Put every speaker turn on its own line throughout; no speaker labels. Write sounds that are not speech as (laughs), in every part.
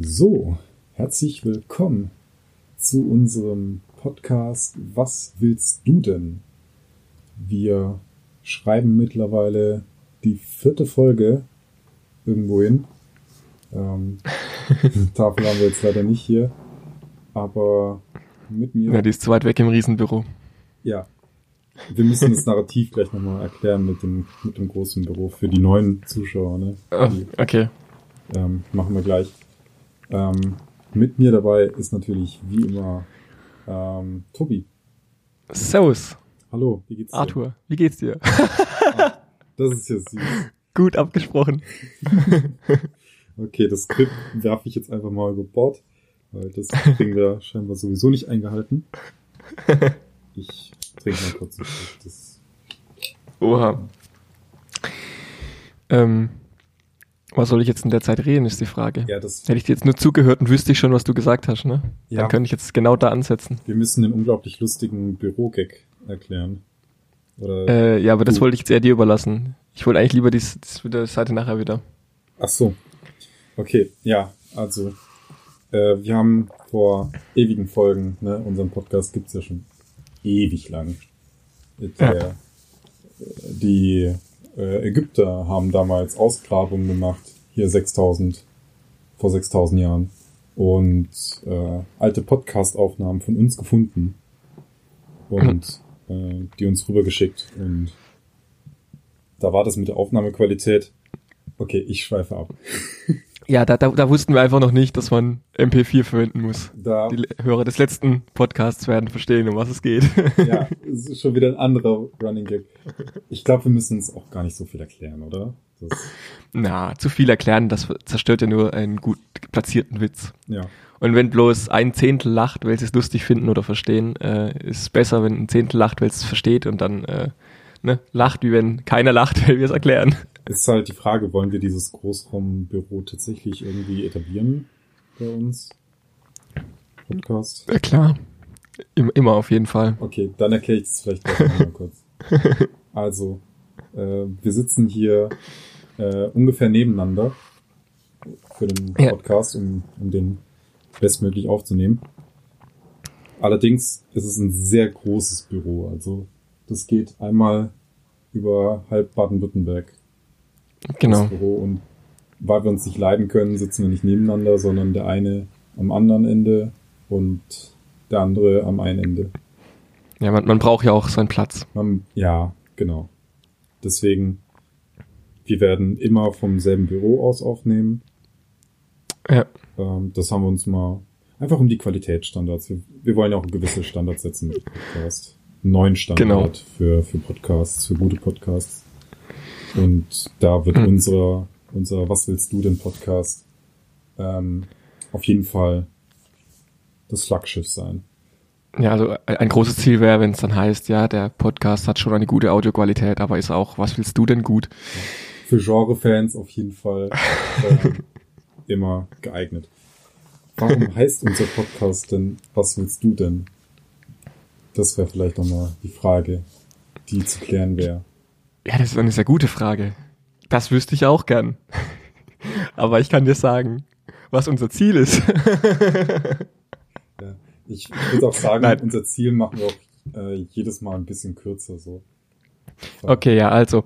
So, herzlich willkommen zu unserem Podcast Was willst du denn? Wir schreiben mittlerweile die vierte Folge irgendwo hin. Ähm, (laughs) Tafel haben wir jetzt leider nicht hier, aber mit mir.
Ja, die ist zu weit weg im Riesenbüro.
Ja. Wir müssen das Narrativ gleich nochmal erklären mit dem, mit dem großen Büro für die neuen Zuschauer. Ne?
Oh, okay.
ähm, machen wir gleich. Ähm, mit mir dabei ist natürlich wie immer ähm, Tobi.
Servus,
Hallo, wie geht's dir?
Arthur. Wie geht's dir?
Das ist ja süß.
Gut abgesprochen. (laughs)
Okay, das Skript werfe ich jetzt einfach mal über Bord, weil das kriegen wir scheinbar sowieso nicht eingehalten. Ich trinke mal kurz. Das,
Oha. Ähm, was soll ich jetzt in der Zeit reden, ist die Frage.
ja, das,
Hätte ich dir jetzt nur zugehört und wüsste ich schon, was du gesagt hast, ne?
Ja.
Dann könnte ich jetzt genau da ansetzen.
wir müssen den unglaublich lustigen Bürogag erklären. Oder,
Äh, ja, aber das
Du.
wollte ich jetzt eher dir überlassen. Ich wollte eigentlich lieber die, die, Seite nachher wieder.
Ach so. Okay, ja, also äh, wir haben vor ewigen Folgen, ne, unseren Podcast gibt's ja schon ewig lang. Der,
Ja.
äh, Die Ägypter haben damals Ausgrabungen gemacht, hier 6000, vor 6000 Jahren und äh, alte Podcast-Aufnahmen von uns gefunden und (clears throat) äh, die uns rübergeschickt und da war das mit der Aufnahmequalität. Okay, ich schweife ab. (laughs)
Ja, da, da, da wussten wir einfach noch nicht, dass man MP4 verwenden muss.
Da,
Die Hörer des letzten Podcasts werden verstehen, um was es geht. (laughs)
ja, es ist schon wieder ein anderer Running Gag. Ich glaube, wir müssen es auch gar nicht so viel erklären, oder? Das,
Na, zu viel erklären, das zerstört ja nur einen gut platzierten Witz.
ja,
Und wenn bloß ein Zehntel lacht, weil sie es lustig finden oder verstehen, äh, ist es besser, wenn ein Zehntel lacht, weil es versteht und dann äh, ne, lacht, wie wenn keiner lacht, (laughs) weil wir es erklären.
Ist halt die Frage, wollen wir dieses Großraumbüro tatsächlich irgendwie etablieren bei uns? Podcast?
Ja, klar. Im, immer auf jeden Fall.
Okay, dann erkläre ich das vielleicht noch mal kurz. (laughs) Also, äh, wir sitzen hier äh, ungefähr nebeneinander für den
Ja.
Podcast, um, um den bestmöglich aufzunehmen. Allerdings ist es ein sehr großes Büro. Also, das geht einmal über halb Baden-Württemberg
Genau.
Büro und weil wir uns nicht leiden können, sitzen wir nicht nebeneinander, sondern der eine am anderen Ende und der andere am einen Ende.
Ja, man, man braucht ja auch seinen Platz.
Man, ja, genau. Deswegen, wir werden immer vom selben Büro aus aufnehmen.
Ja.
Ähm, das haben wir uns mal einfach um die Qualitätsstandards. Wir, wir wollen ja auch gewisse Standards setzen mit (laughs) Podcast. Neuen Standard
Genau.
für, für Podcasts, für gute Podcasts. Und da wird
Mhm.
unser, unser Was willst du denn Podcast ähm, auf jeden Fall das Flaggschiff sein.
Ja, also ein ein großes Ziel wäre, wenn es dann heißt, ja, der Podcast hat schon eine gute Audioqualität, aber ist auch, was willst du denn gut?
für Genre-Fans auf jeden Fall ähm, (laughs) immer geeignet. Warum heißt unser Podcast denn Was willst du denn? Das wäre vielleicht nochmal die Frage, die zu klären wäre.
Ja, das ist eine sehr gute Frage. Das wüsste ich auch gern. (laughs) Aber ich kann dir sagen, was unser Ziel ist.
Ja. Ich, ich würde auch sagen,
Nein.
unser Ziel machen wir auch äh, jedes Mal ein bisschen kürzer so.
Okay, ja, also,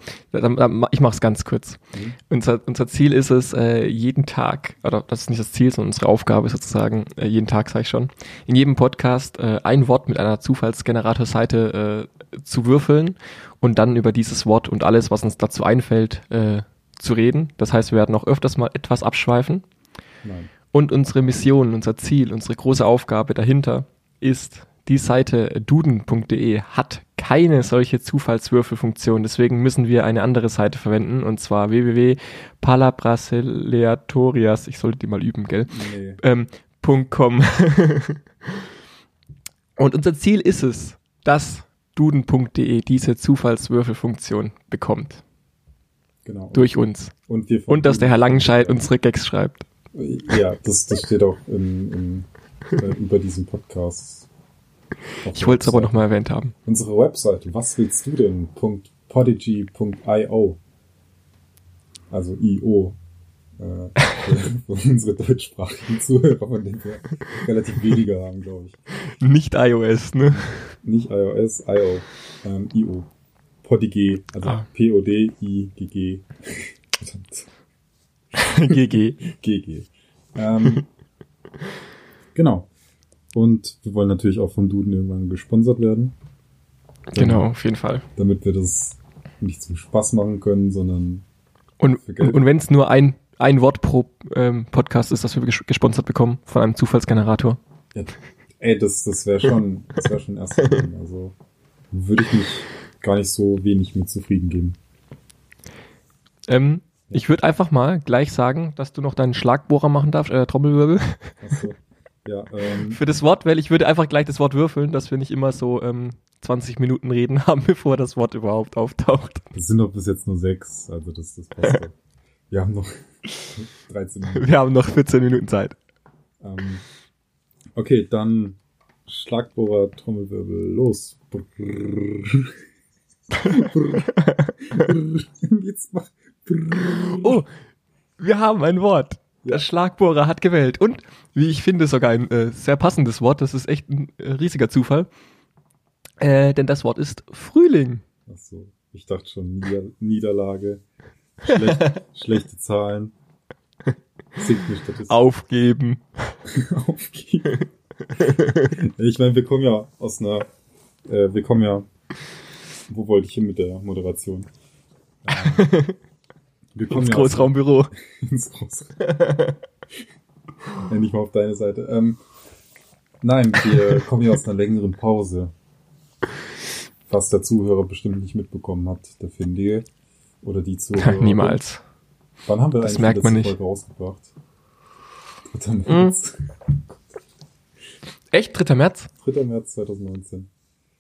ich mach's ganz kurz.
Mhm.
Unser, unser Ziel ist es, äh, jeden Tag, oder das ist nicht das Ziel, sondern unsere Aufgabe sozusagen, äh, jeden Tag sage ich schon, in jedem Podcast äh, ein Wort mit einer Zufallsgeneratorseite zu würfeln und dann über dieses Wort und alles, was uns dazu einfällt, zu reden. Das heißt, wir werden auch öfters mal etwas abschweifen.
Nein.
Und unsere Mission, unser Ziel, unsere große Aufgabe dahinter ist, die Seite duden.de hat keine solche Zufallswürfelfunktion. Deswegen müssen wir eine andere Seite verwenden, und zwar www.palabrasileatorias, ich sollte die mal üben, gell?
Nee.
Ähm, .com. (laughs) und unser Ziel ist es, dass duden.de diese Zufallswürfelfunktion bekommt.
Genau.
Durch uns.
und, wir
Und dass der Herr Langenscheid unsere Gags schreibt.
Ja, das, das steht auch in, in, äh, über diesen Podcast.
Ich wollte es aber nochmal erwähnt haben.
Unsere Webseite, was willst du denn? Podigy.io. Also IO. äh, für, (laughs) für unsere deutschsprachigen Zuhörer, von denen wir relativ wenige haben, glaube ich.
Nicht iOS, ne?
Nicht iOS, IO, ähm, IO. PODIG, also
Ah.
P-O-D-I-G-G.
GG. (laughs)
GG. Ähm, genau. Und wir wollen natürlich auch vom Duden irgendwann gesponsert werden,
Genau, auf jeden Fall.
damit wir das nicht zum Spaß machen können, sondern
Und, und, und wenn es nur ein, ein Wort pro ähm, Podcast ist, das wir ges- gesponsert bekommen von einem Zufallsgenerator.
ja, ey, das, das wäre schon, das wäre schon erst drin. Also würde ich mich gar nicht so wenig mit zufrieden geben.
Ähm, ich würde einfach mal gleich sagen, dass du noch deinen Schlagbohrer machen darfst, äh, Trommelwirbel.
Achso. Ja, ähm,
Für das Wort, weil ich würde einfach gleich das Wort würfeln, dass wir nicht immer so ähm, 20 Minuten reden (laughs) haben, bevor das Wort überhaupt auftaucht.
das sind doch bis jetzt nur sechs, also das, das passt doch. Wir haben noch (laughs) 13 Minuten.
Wir haben noch 14 Minuten Zeit.
Ähm, okay, dann Schlagbohrer, Trommelwirbel, los. Brrr. Brrr. (laughs) Jetzt mach.
Oh, wir haben ein Wort.
Ja.
Der Schlagbohrer hat gewählt. Und, wie ich finde, sogar ein äh, sehr passendes Wort. Das ist echt ein äh, riesiger Zufall. Äh, denn das Wort ist Frühling.
Ach so, ich dachte schon Nieder Niederlage, schlecht, (laughs) schlechte Zahlen, sinkende Statistik,
Aufgeben. (laughs)
aufgeben. ich meine, wir kommen ja aus einer, äh, wir kommen ja, wo wollte ich hin mit der Moderation? Ähm, (laughs) wir kommen
Ins
ja
Großraumbüro. (laughs)
ins Großraum. (laughs) ja, nicht mal auf deine Seite. Ähm, nein, wir (laughs) kommen ja aus einer längeren Pause. Was der Zuhörer bestimmt nicht mitbekommen hat, der Findige. Oder die Zuhörer.
Niemals.
Wann haben wir
Das
eigentlich
merkt man nicht.
Folge rausgebracht? 3. März.
Echt? 3. März?
3. März 2019.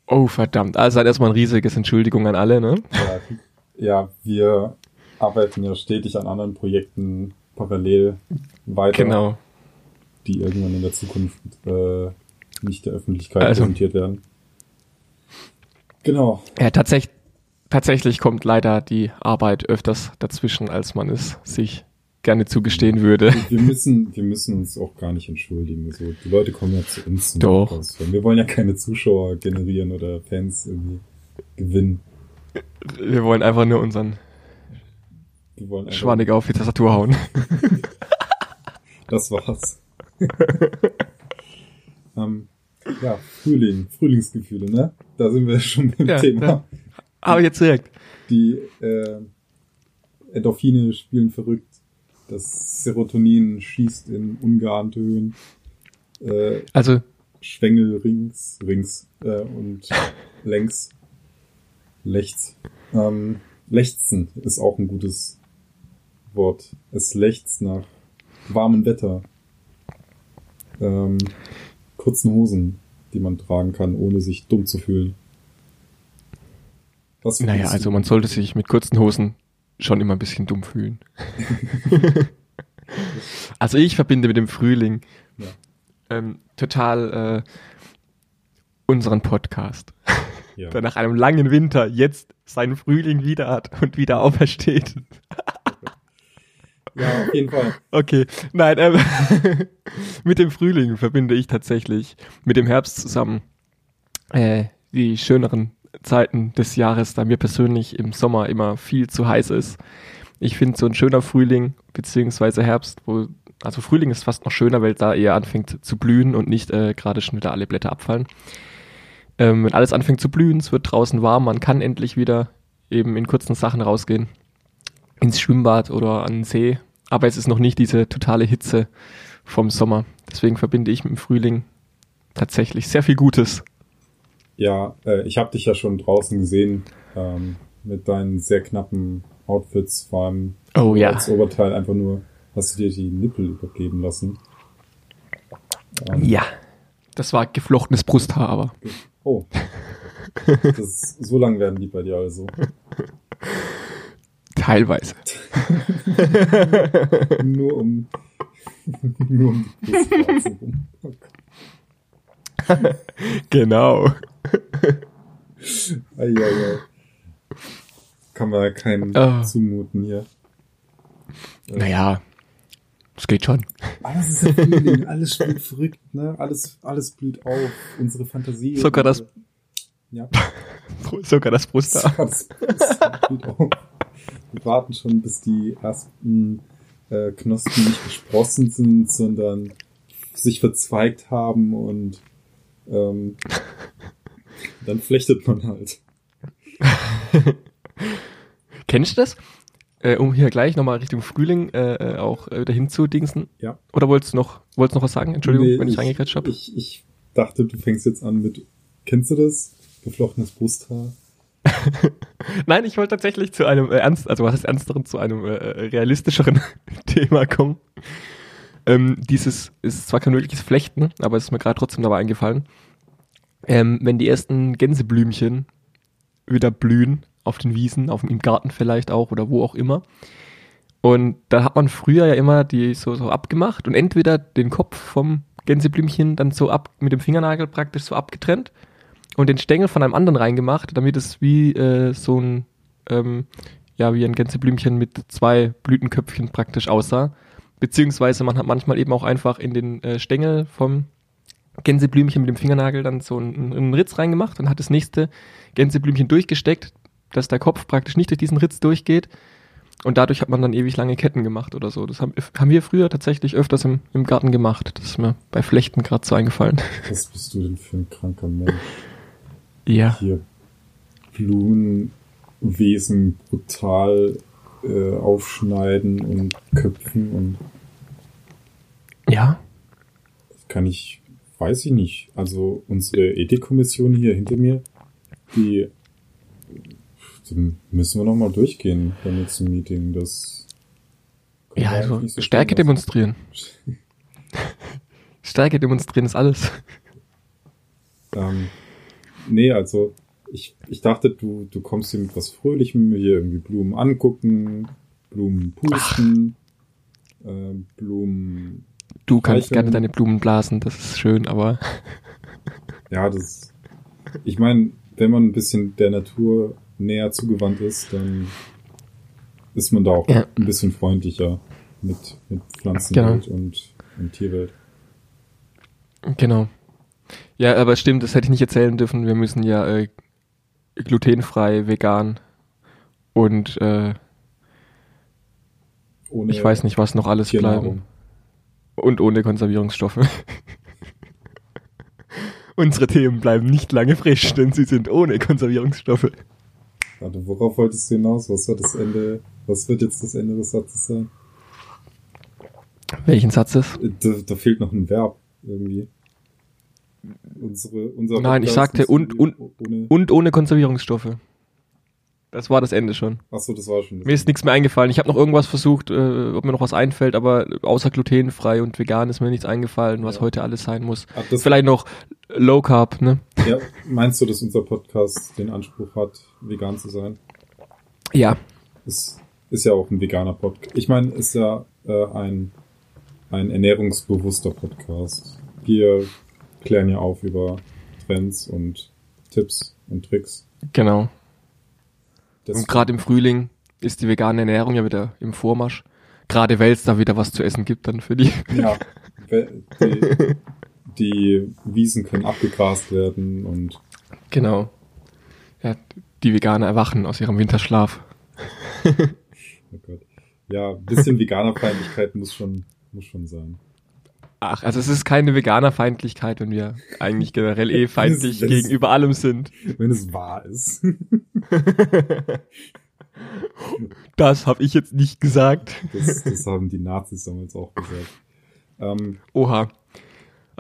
Oh, verdammt. Also halt erstmal ein riesiges Entschuldigung an alle, ne?
Ja, ja, wir arbeiten ja stetig an anderen Projekten parallel weiter.
Genau.
die irgendwann in der Zukunft äh, nicht der Öffentlichkeit
Also-
präsentiert werden. Genau.
Ja, tatsächlich, tatsächlich kommt leider die Arbeit öfters dazwischen, als man es sich gerne zugestehen würde.
Wir müssen, wir müssen uns auch gar nicht entschuldigen. So, die Leute kommen ja zu uns.
Doch.
Hören. Wir wollen ja keine Zuschauer generieren oder Fans irgendwie gewinnen.
Wir wollen einfach nur unseren
Wir wollen einfach,
Schwanig auf die Tastatur hauen. (laughs)
Das war's. (laughs) ähm, ja, Frühling, Frühlingsgefühle, ne? Da sind wir schon beim
Ja,
Thema.
ja. Aber jetzt direkt.
Die äh, Endorphine spielen verrückt. Das Serotonin schießt in ungeahnte Höhen. Äh,
Also,
Schwengel rings, rings äh, und (laughs) längs, lechts. Ähm, lechzen ist auch ein gutes Wort. Es lechzt nach warmem Wetter. Ähm, kurzen Hosen, die man tragen kann, ohne sich dumm zu fühlen. Was
naja, also man sollte sich mit kurzen Hosen schon immer ein bisschen dumm fühlen. (laughs) also ich verbinde mit dem Frühling
Ja.
ähm, total äh, unseren Podcast,
Ja. (laughs)
der nach einem langen Winter jetzt seinen Frühling wieder hat und wieder aufersteht.
Ja, auf jeden Fall. (laughs)
Okay, nein, ähm, (laughs) mit dem Frühling verbinde ich tatsächlich mit dem Herbst zusammen äh, die schöneren Zeiten des Jahres, da mir persönlich im Sommer immer viel zu heiß ist. Ich finde so ein schöner Frühling beziehungsweise Herbst, wo also Frühling ist fast noch schöner, weil da eher anfängt zu blühen und nicht äh, gerade schon wieder alle Blätter abfallen. Ähm, wenn alles anfängt zu blühen, es wird draußen warm, man kann endlich wieder eben in kurzen Sachen rausgehen ins Schwimmbad oder an den See. Aber es ist noch nicht diese totale Hitze vom Sommer. Deswegen verbinde ich mit dem Frühling tatsächlich sehr viel Gutes.
Ja, äh, ich habe dich ja schon draußen gesehen ähm, mit deinen sehr knappen Outfits, vor allem
Oh ja.
als Oberteil einfach nur hast du dir die Nippel übergeben lassen. Ähm,
Ja. Das war geflochtenes Brusthaar, aber.
Oh. (laughs) Das ist, so lang werden die bei dir also. (laughs)
Teilweise. (laughs)
Nur um, (laughs) nur um. Oh. (laughs)
Genau.
Eieiei. Kann man ja keinem
Ah.
zumuten hier.
Naja, Das geht schon.
Alles ist ja Frühling, alles spielt verrückt, ne? Alles, alles blüht auf, unsere Fantasie.
Sogar das,
Ja.
sogar das Brusthaar.
Das, das blüht auf. Wir warten schon, bis die ersten äh, Knospen nicht gesprossen sind, sondern sich verzweigt haben und ähm, (laughs) dann flechtet man halt. (laughs)
Kennst du das? Äh, um hier gleich nochmal Richtung Frühling äh, äh, auch äh, wieder hinzudingsen.
Ja.
Oder wolltest du noch, wolltest du noch was sagen? Entschuldigung,
Nee,
wenn ich reingekretscht habe.
Ich, ich dachte, du fängst jetzt an mit, kennst du das? Geflochtenes Brusthaar. (laughs) (laughs)
Nein, ich wollte tatsächlich zu einem äh, ernst, also was heißt ernsteren, zu einem äh, äh, realistischeren (laughs) Thema kommen. Ähm, dieses ist zwar kein wirkliches Flechten, aber es ist mir gerade trotzdem dabei eingefallen. Ähm, wenn die ersten Gänseblümchen wieder blühen, auf den Wiesen, auf im Garten vielleicht auch oder wo auch immer. Und da hat man früher ja immer die so, so abgemacht und entweder den Kopf vom Gänseblümchen dann so ab mit dem Fingernagel praktisch so abgetrennt und den Stängel von einem anderen reingemacht, damit es wie äh, so ein ähm, ja wie ein Gänseblümchen mit zwei Blütenköpfchen praktisch aussah. Beziehungsweise man hat manchmal eben auch einfach in den äh, Stängel vom Gänseblümchen mit dem Fingernagel dann so einen, einen Ritz reingemacht und hat das nächste Gänseblümchen durchgesteckt, dass der Kopf praktisch nicht durch diesen Ritz durchgeht. Und dadurch hat man dann ewig lange Ketten gemacht oder so. Das haben, haben wir früher tatsächlich öfters im, im Garten gemacht. Das ist mir bei Flechten gerade so eingefallen.
Was bist du denn für ein kranker Mensch?
Ja.
Hier Blumenwesen brutal äh, aufschneiden und köpfen und
Ja.
das kann ich, weiß ich nicht. Also unsere Ethikkommission hier hinter mir, die, die müssen wir noch mal durchgehen beim nächsten Meeting. Das
Ja, also
so
Stärke demonstrieren. (laughs) Stärke demonstrieren ist alles.
Ähm, nee, also ich, ich dachte, du, du kommst hier mit was Fröhlichem, hier irgendwie Blumen angucken, Blumen pusten, äh, Blumen,
Du kannst
Streicheln.
gerne deine Blumen blasen, das ist schön, aber (laughs)
ja, das, ich meine, wenn man ein bisschen der Natur näher zugewandt ist, dann ist man da auch
Ja.
ein bisschen freundlicher mit, mit Pflanzenwelt und, und Tierwelt.
genau. Ja, aber stimmt, das hätte ich nicht erzählen dürfen. Wir müssen ja äh, glutenfrei, vegan und äh,
Ohne
ich weiß nicht, was noch alles bleiben. Und ohne Konservierungsstoffe. (laughs) Unsere Themen bleiben nicht lange frisch, denn sie sind ohne Konservierungsstoffe.
Warte, worauf wolltest du hinaus? Was war das Ende? Was wird jetzt das Ende des Satzes sein?
Welchen Satz ist?
Äh, Da, da fehlt noch ein Verb irgendwie. Unsere, unser
Nein, ich sagte und- und-
ohne.
Und ohne Konservierungsstoffe. Das war das Ende schon.
Achso, das war schon. Das
Mir ist nichts mehr eingefallen. Ich habe noch irgendwas versucht, äh, ob mir noch was einfällt, aber außer glutenfrei und vegan ist mir nichts eingefallen, was
Ja.
heute alles sein muss.
Ach,
Vielleicht noch Low Carb, ne?
ja, meinst du, dass unser Podcast den Anspruch hat, vegan zu sein?
Ja.
Ist, ist ja auch ein veganer Podcast. Ich meine, ist ja äh, ein, ein ernährungsbewusster Podcast. Wir klären ja auf über Trends und Tipps und Tricks.
Genau.
Das-
Und gerade im Frühling ist die vegane Ernährung ja wieder im Vormarsch. Gerade weil es da wieder was zu essen gibt dann für die. (laughs)
Ja, die, die Wiesen können abgegrast werden und
Genau. Ja, die Veganer erwachen aus ihrem Winterschlaf. (laughs)
oh Gott. Ja, ein bisschen Veganerfeindlichkeit muss schon, muss schon sein.
Ach, also es ist keine Veganerfeindlichkeit, wenn wir eigentlich generell eh (laughs) feindlich
Das
gegenüber allem sind.
Wenn es wahr ist. (laughs)
Das habe ich jetzt nicht gesagt.
Das, das haben die Nazis damals auch gesagt. Ähm,
Oha.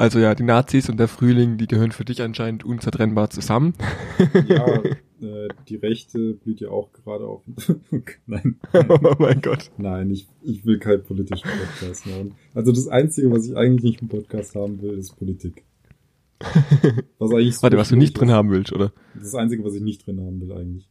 Also ja, die Nazis und der Frühling, die gehören für dich anscheinend unzertrennbar zusammen.
ja, (laughs) äh, die Rechte blüht ja auch gerade auf. (laughs) nein,
oh mein Gott.
nein, ich, ich will keinen politischen Podcast machen. Also das Einzige, was ich eigentlich nicht im Podcast haben will, ist Politik. (laughs) Was eigentlich so
Warte, was du nicht drin haben willst, oder?
Das Einzige, was ich nicht drin haben will eigentlich.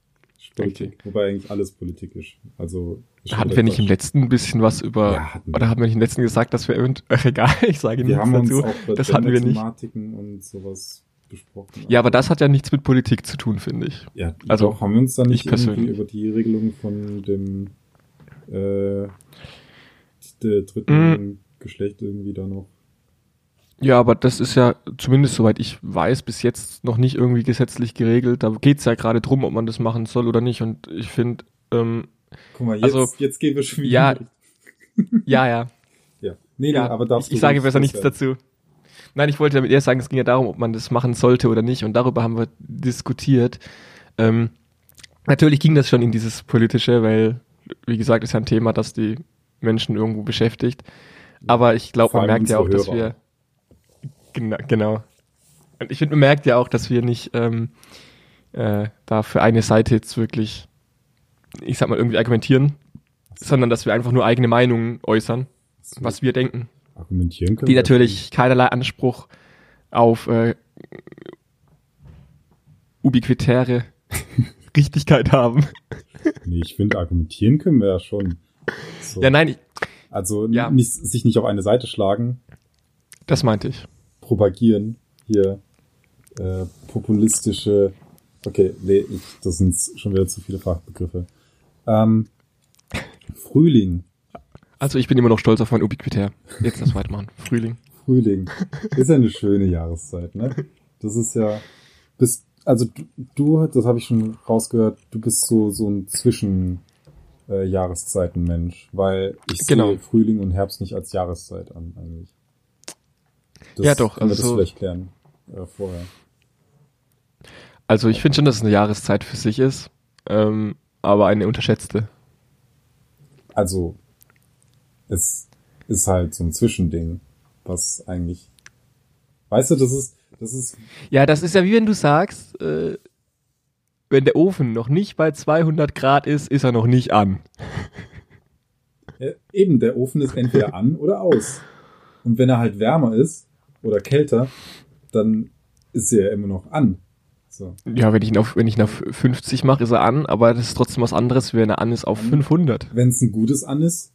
Politik. Wobei eigentlich alles Politik ist. Also ist
Hatten wir nicht im letzten ein bisschen was über,
Ja, hatten wir.
oder haben wir nicht im letzten gesagt, dass wir (laughs) ach egal, ich sage nichts dazu. Das hatten wir nicht.
Und sowas besprochen.
Ja, aber das hat ja nichts mit Politik zu tun, finde ich.
Ja,
Also,
also haben wir uns da nicht irgendwie über die Regelung von dem äh, der dritten Geschlecht irgendwie da noch.
Ja, aber das ist ja zumindest soweit ich weiß bis jetzt noch nicht irgendwie gesetzlich geregelt. Da geht's ja gerade drum, ob man das machen soll oder nicht. Und ich finde, ähm,
Guck mal, jetzt,
Also,
jetzt gehen wir schon wieder.
ja, ja, ja. (laughs)
ja. Nee,
ja
nee, aber darfst
ich, ich
du
sage
ruhig
besser nichts
loswerden.
dazu. Nein, ich wollte damit eher sagen, es ging ja darum, ob man das machen sollte oder nicht. Und darüber haben wir diskutiert. Ähm, natürlich ging das schon in dieses Politische, weil, wie gesagt, ist ja ein Thema, das die Menschen irgendwo beschäftigt. Aber ich glaube, man merkt ja auch,
unsere
dass
Hörer.
wir genau, genau. Und ich finde, man merkt ja auch, dass wir nicht ähm, äh, da für eine Seite jetzt wirklich, ich sag mal, irgendwie argumentieren, sondern dass wir einfach nur eigene Meinungen äußern,
So,
was wir denken
argumentieren können.
die natürlich keinerlei Anspruch auf äh, ubiquitäre (laughs) Richtigkeit haben.
Nee, ich finde, argumentieren können wir ja schon. So.
Ja, nein, ich,
Also
Ja.
nicht, sich nicht auf eine Seite schlagen,
das meinte ich.
Propagieren, hier äh, populistische. Okay, nee, ich, das sind schon wieder zu viele Fachbegriffe. Ähm, Frühling.
Also ich bin immer noch stolz auf mein Ubiquitär. Jetzt das weitermachen. Frühling.
Frühling ist ja eine schöne Jahreszeit, ne? Das ist ja bist also du, du das habe ich schon rausgehört, du bist so so ein Zwischen äh, Jahreszeitenmensch, weil ich
Genau.
sehe Frühling und Herbst nicht als Jahreszeit an eigentlich. Das,
Ja, doch, also
das
so-
vielleicht klären äh, vorher.
Also ich finde schon, dass es eine Jahreszeit für sich ist, ähm, aber eine unterschätzte.
Also es ist halt so ein Zwischending, was eigentlich Weißt du, das ist das ist
Ja, das ist ja wie wenn du sagst, äh, wenn der Ofen noch nicht bei 200 Grad ist, ist er noch nicht an.
Ja, eben, der Ofen ist entweder an oder aus. Und wenn er halt wärmer ist oder kälter, dann ist er ja immer noch an. So.
Ja, wenn ich ihn auf, wenn ich ihn auf 50 mache, ist er an, aber das ist trotzdem was anderes, wenn er an ist auf 500.
Wenn es ein gutes an ist,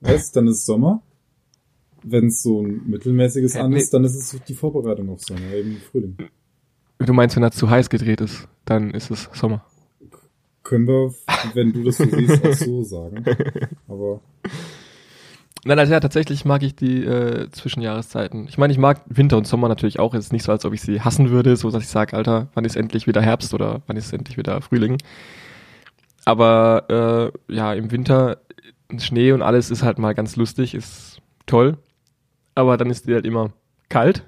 weißt, dann ist es Sommer. Wenn es so ein mittelmäßiges an
nee.
ist, dann ist es die Vorbereitung auf Sommer, eben Frühling.
Du meinst, wenn er zu heiß gedreht ist, dann ist es Sommer.
Können wir, wenn du das so siehst, auch so sagen. (laughs) Aber
Nein, also ja, tatsächlich mag ich die äh, Zwischenjahreszeiten. Ich meine, ich mag Winter und Sommer natürlich auch. Es ist nicht so, als ob ich sie hassen würde, so dass ich sage, Alter, wann ist endlich wieder Herbst oder wann ist endlich wieder Frühling. Aber äh, ja, im Winter Schnee und alles ist halt mal ganz lustig, ist toll. Aber dann ist die halt immer kalt.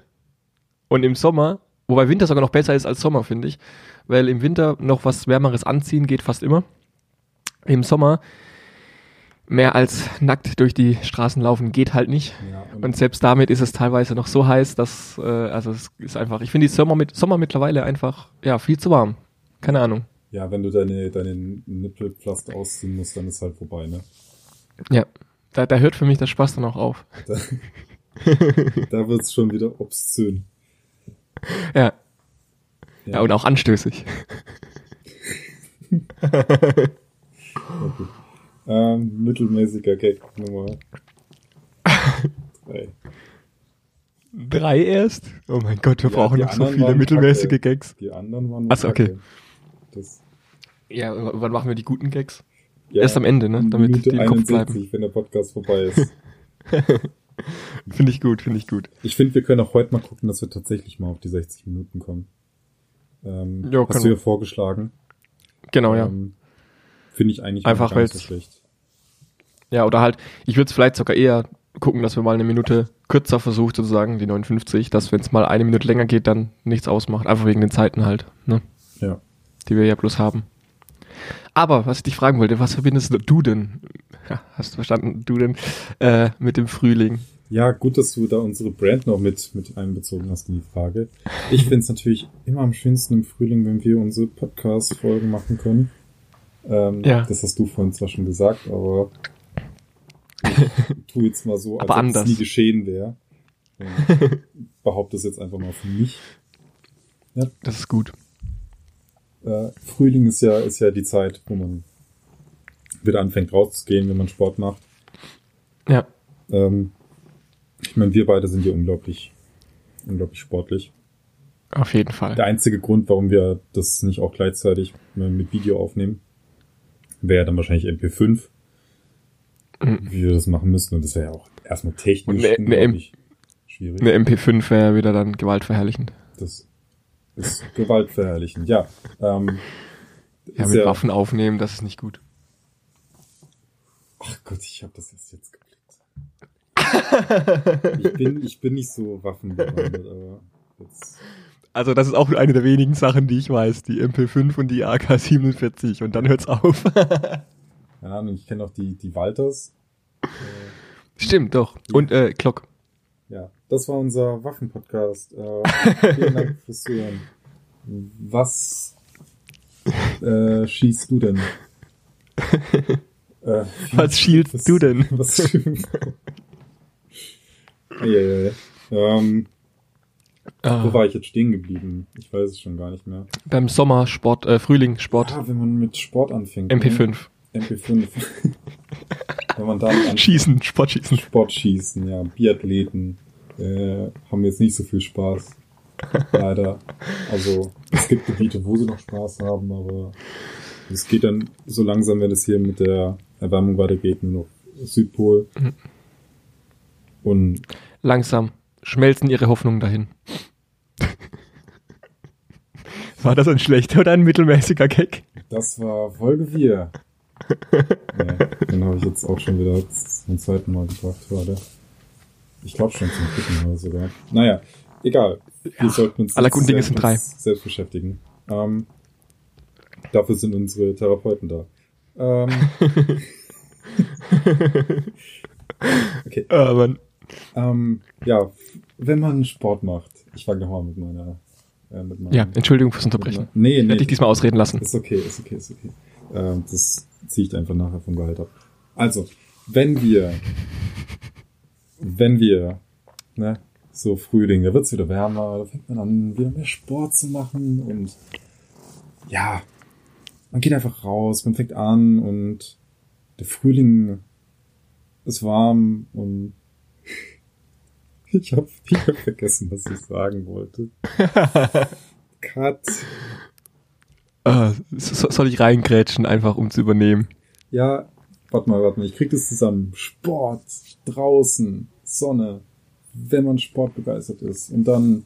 Und im Sommer, wobei Winter sogar noch besser ist als Sommer, finde ich, weil im Winter noch was Wärmeres anziehen geht fast immer. Im Sommer mehr als nackt durch die Straßen laufen geht halt nicht.
ja,
Und selbst damit ist es teilweise noch so heiß, dass, äh, also es ist einfach, ich finde die Sommer, mit, Sommer mittlerweile einfach, ja, viel zu warm. Keine Ahnung.
ja, wenn du deine, deine Nippelpflaster ausziehen musst, dann ist halt vorbei, ne?
Ja. Da, da hört für mich der Spaß dann auch auf.
Da, (laughs) da wird's schon wieder obszön.
Ja. Ja, und auch anstößig. (laughs)
Okay. Ähm, mittelmäßiger Gag Nummer drei.
Drei erst? Oh mein Gott, wir
Ja,
brauchen noch so viele mittelmäßige
kacke.
Gags.
Die anderen waren
Ach so, okay.
Das,
Ja, wann machen wir die guten Gags?
ja,
Erst am Ende, ne? Damit
Minute
die im Kopf
61,
bleiben.
wenn der Podcast vorbei ist. (laughs)
Finde ich gut, finde ich gut.
ich finde, wir können auch heute mal gucken, dass wir tatsächlich mal auf die 60 Minuten kommen. Ähm,
Ja,
hast
können
du
wir.
ja vorgeschlagen.
Genau, ja.
Finde ich eigentlich
Einfach,
gar nicht so schlecht.
Ja, oder halt, ich würde es vielleicht sogar eher gucken, dass wir mal eine Minute kürzer versucht, sozusagen, die 59, dass wenn es mal eine Minute länger geht, dann nichts ausmacht. Einfach wegen den Zeiten halt, ne?
Ja.
Die wir ja bloß haben. Aber, was ich dich fragen wollte, was verbindest du denn, ja, (laughs) hast du verstanden, du denn, äh, mit dem Frühling?
Ja, gut, dass du da unsere Brand noch mit, mit einbezogen hast in die Frage. Ich finde es natürlich immer am schönsten im Frühling, wenn wir unsere Podcast-Folgen machen können. Ähm,
Ja.
Das hast du vorhin zwar schon gesagt, aber ich (laughs) tu jetzt mal so, als ob es nie geschehen wäre. Behaupte es jetzt einfach mal für mich.
Das ist gut.
Äh, Frühling ist ja, ist ja die Zeit, wo man wieder anfängt rauszugehen, wenn man Sport macht.
Ja.
Ähm, ich meine, wir beide sind ja unglaublich, unglaublich sportlich.
Auf jeden Fall.
Der einzige Grund, warum wir das nicht auch gleichzeitig mit Video aufnehmen, wäre dann wahrscheinlich MP5. wie wir das machen müssen. Und das wäre ja auch erstmal technisch
Und eine- eine
unglaublich schwierig.
Eine MP5 wäre wieder dann gewaltverherrlichend.
Das ist gewaltverherrlichend. Ja, ähm,
Ja, mit Waffen aufnehmen, das ist nicht gut.
Ach Gott, ich habe das jetzt jetzt geblickt. ich bin, ich bin nicht so waffenbewandert, aber jetzt.
Also das ist auch eine der wenigen Sachen, die ich weiß. Die MP5 und die AK-47 und dann hört's auf. (laughs)
Keine Ahnung, ich kenne auch die, die Walters. Äh,
Stimmt, doch. Und äh, Glock.
ja, das war unser Waffenpodcast. Äh, (laughs) vielen Dank fürs Zuhören. Was äh, schießt du denn? Äh, (laughs)
Was schielst du denn?
Was ja, ja, ja. Ähm, wo
Ah,
war ich jetzt stehen geblieben? Ich weiß es schon gar nicht mehr.
beim Sommersport, äh, Frühlingssport.
Ah, wenn man mit Sport anfängt.
MP5.
Ne? MP5. (laughs) wenn man da
Schießen, Sportschießen.
Sport schießen, ja, Biathleten äh, haben jetzt nicht so viel Spaß. Leider. Also es gibt Gebiete, wo sie noch Spaß haben, aber es geht dann so langsam, wenn es hier mit der Erwärmung weitergeht, nur noch Südpol.
Mhm.
Und
Langsam schmelzen ihre Hoffnungen dahin. (laughs) War das ein schlechter oder ein mittelmäßiger Gag?
das war Folge 4. (laughs) ja, den habe ich jetzt auch schon wieder zum zweiten Mal gebracht gerade. Ich glaube schon zum dritten Mal sogar. Naja, egal. Wir sollten uns
aller guten Dinge
selbst-
sind drei.
selbst beschäftigen. Ähm, dafür sind unsere Therapeuten da. Ähm, (laughs) okay.
Mann.
Ähm, ja, wenn man Sport macht. Ich fange nochmal mit meiner. Äh, mit meinem,
Ja, Entschuldigung fürs Unterbrechen.
meiner- Nee,
Ich
nee.
hätte dich diesmal ausreden lassen.
Ist okay, ist okay, ist okay. Ähm, das ziehe ich einfach nachher vom Gehalt ab. Also, wenn wir, wenn wir, ne, so Frühling, da wird's wieder wärmer, da fängt man an, wieder mehr Sport zu machen und ja, man geht einfach raus, man fängt an und der Frühling ist warm und (laughs) ich habe hab vergessen, was ich sagen wollte. (laughs) Cut.
So, soll ich reingrätschen, einfach um zu übernehmen?
Ja, warte mal, warte mal, ich krieg das zusammen. Sport, draußen, Sonne, wenn man sportbegeistert ist. Und dann.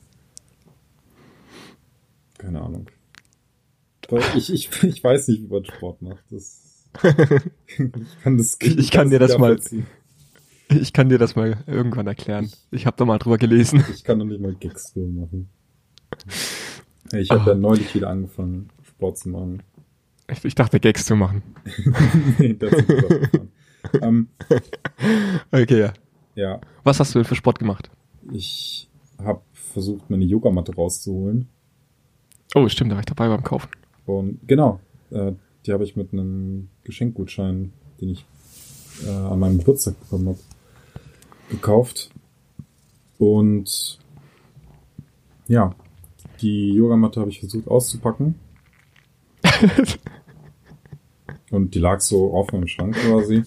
Keine Ahnung. Ich, ich, ich weiß nicht, wie man Sport macht. Das, (laughs) ich kann das
Ich- ich kann dir das mal-
nachvollziehen.
Ich kann dir das mal irgendwann erklären. Ich habe da mal drüber gelesen.
Ich kann doch nicht mal Gigs drüber machen. Ich habe
Ah.
ja neulich wieder angefangen, Sport zu machen.
Ich, ich dachte, Gags zu machen. (laughs)
nee, das ist ähm,
Okay, ja.
ja,
Was hast du denn für Sport gemacht?
ich habe versucht, meine Yogamatte rauszuholen.
Oh, stimmt, da war ich dabei beim Kaufen.
Und genau, äh, die habe ich mit einem Geschenkgutschein, den ich äh, an meinem Geburtstag bekommen habe, gekauft. Und ja, die Yogamatte habe ich versucht auszupacken. (laughs) Und die lag so auf meinem Schrank quasi.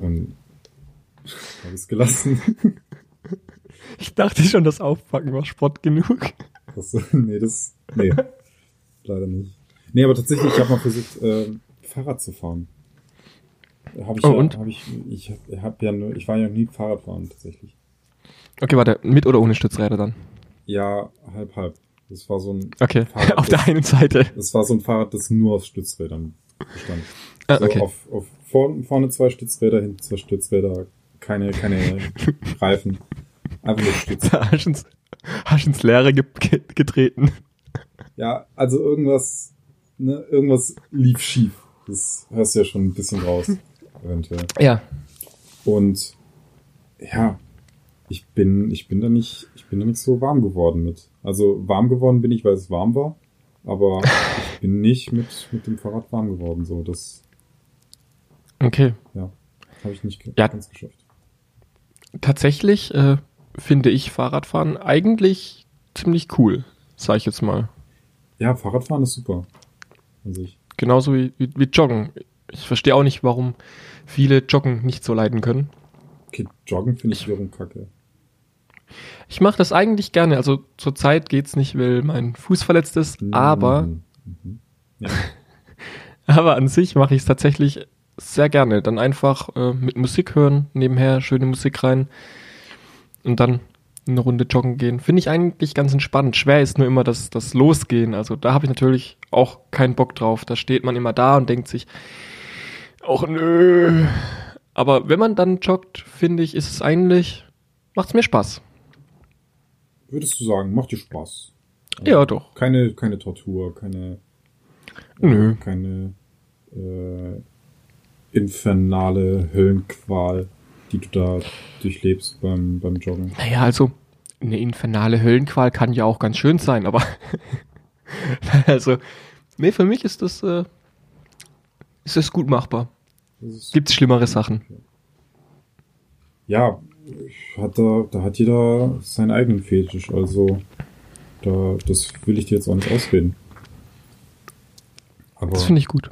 Und habe es gelassen.
Ich dachte schon, das Aufpacken war Sport genug.
Das, nee, das. Nee. Leider nicht. Nee, aber tatsächlich, ich habe mal versucht, äh, Fahrrad zu fahren. Habe ich
Oh,
ja,
und?
Hab ich, ich hab, hab ja nur, ich war ja nie Fahrradfahren tatsächlich.
Okay, warte, mit oder ohne Stützräder dann?
Ja, halb, halb. Das war so ein,
Okay,
Fahrrad (laughs)
auf der einen Seite.
das war so ein Fahrrad, das nur aus Stützrädern bestand.
Ah,
so
okay.
auf, auf vorn, vorne zwei Stützräder, hinten zwei Stützräder, keine, keine (laughs) Reifen. Einfach nur Stütz.
Da hast du ins, hast ins Leere ge ge getreten.
Ja, also irgendwas, ne, irgendwas lief schief. Das hörst du ja schon ein bisschen raus, eventuell.
Ja.
Und ja, ich bin, ich bin da nicht, ich bin da nicht so warm geworden mit. Also warm geworden bin ich, weil es warm war, aber ich (laughs) bin nicht mit, mit dem Fahrrad warm geworden. So, das,
Okay.
ja, habe ich nicht
Ja.
ganz geschafft.
Tatsächlich äh, finde ich Fahrradfahren eigentlich ziemlich cool, sag ich jetzt mal.
Ja, Fahrradfahren ist super.
Genauso wie, wie, wie Joggen. Ich verstehe auch nicht, warum viele Joggen nicht so leiden können.
okay, Joggen finde ich wiederum kacke.
Ich mache das eigentlich gerne. Also zurzeit geht's nicht, weil mein Fuß verletzt ist, aber,
Mhm. Mhm. Ja. (laughs)
aber an sich mache ich es tatsächlich sehr gerne. Dann einfach äh, mit Musik hören, nebenher schöne Musik rein und dann eine Runde joggen gehen. Finde ich eigentlich ganz entspannt. Schwer ist nur immer das, das Losgehen. Also da habe ich natürlich auch keinen Bock drauf. Da steht man immer da und denkt sich, auch nö. Aber wenn man dann joggt, finde ich, ist es eigentlich, macht es mir Spaß.
Würdest du sagen, macht dir Spaß?
Ja, doch.
Keine, keine Tortur, keine,
Nö.
keine äh, infernale Höllenqual, die du da durchlebst beim, beim Joggen.
Naja, also eine infernale Höllenqual kann ja auch ganz schön sein, aber (laughs) also, nee, für mich ist das, äh, ist das gut machbar.
Ist-
Gibt's schlimmere Sachen.
Ja, hat da, da hat jeder seinen eigenen Fetisch, also da, das will ich dir jetzt auch nicht ausreden. Aber
Das finde ich gut.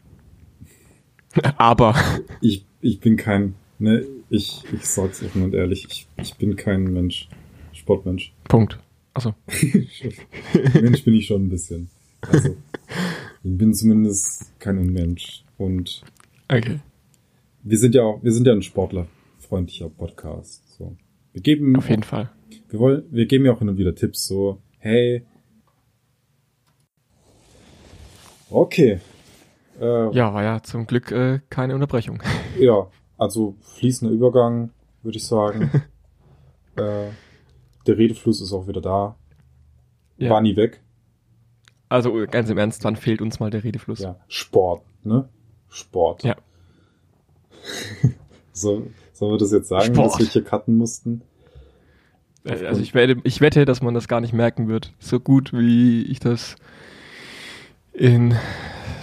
(laughs) aber,
ich, ich bin kein, ne, ich, ich sag's offen und ehrlich, ich, ich bin kein Mensch, Sportmensch.
Punkt. Also, (laughs)
Mensch bin ich schon ein bisschen. Also, ich bin zumindest kein Unmensch. Und
okay.
wir sind ja auch, wir sind ja ein sportlerfreundlicher Podcast. So. Wir geben,
Auf jeden Fall.
wir wollen, wir geben ja auch hin und wieder Tipps, so, hey. Okay. Äh,
Ja, war ja zum Glück äh, keine Unterbrechung. (laughs)
Ja, also fließender Übergang, würde ich sagen. (laughs) äh, der Redefluss ist auch wieder da.
Ja.
War nie weg.
Also ganz im Ernst, wann fehlt uns mal der Redefluss?
Ja, Sport, ne? Sport.
Ja. (laughs)
so, sollen wir das jetzt sagen,
Sport.
dass wir hier cutten mussten?
Äh, Also ich wette, ich wette, dass man das gar nicht merken wird. So gut wie ich das in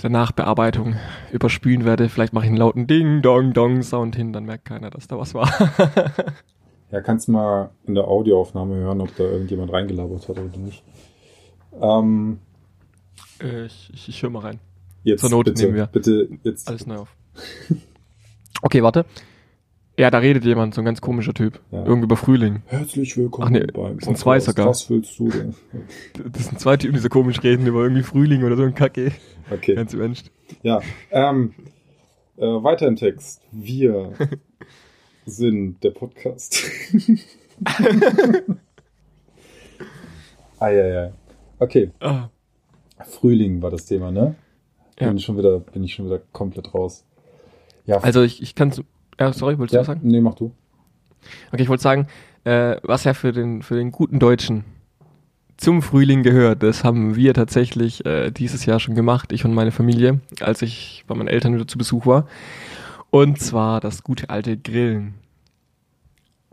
der Nachbearbeitung überspülen werde. Vielleicht mache ich einen lauten Ding, Dong, Dong Sound hin, dann merkt keiner, dass da was war. (laughs)
Ja, kannst mal in der Audioaufnahme hören, ob da irgendjemand reingelabert hat oder nicht. Ähm,
Äh, ich ich, ich höre mal rein.
Jetzt
Zur Not
bitte,
nehmen wir.
bitte jetzt.
Alles neu auf. (laughs) Okay, warte. Ja, da redet jemand, so ein ganz komischer Typ.
Ja.
Irgendwie über Frühling.
Herzlich willkommen
Ach nee,
beim
sind zwei sogar.
Was willst du denn? (laughs)
Das sind zwei Typen, die so komisch reden über irgendwie Frühling oder so ein Kacke.
Okay.
Ganz im Ernst.
Ja, ähm, äh, weiter im Text. Wir (laughs) sind der Podcast. Eieiei. Okay,
Ah,
Frühling war das Thema, ne?
Ja.
Bin ich schon wieder, bin ich schon wieder komplett raus. Ja,
also ich, ich kann Ja, sorry, wolltest du
ja,
was sagen?
nee, mach du.
Okay, ich wollte sagen, äh, was ja für den, für den guten Deutschen zum Frühling gehört, das haben wir tatsächlich äh, dieses Jahr schon gemacht, ich und meine Familie, als ich bei meinen Eltern wieder zu Besuch war. Und zwar das gute alte Grillen.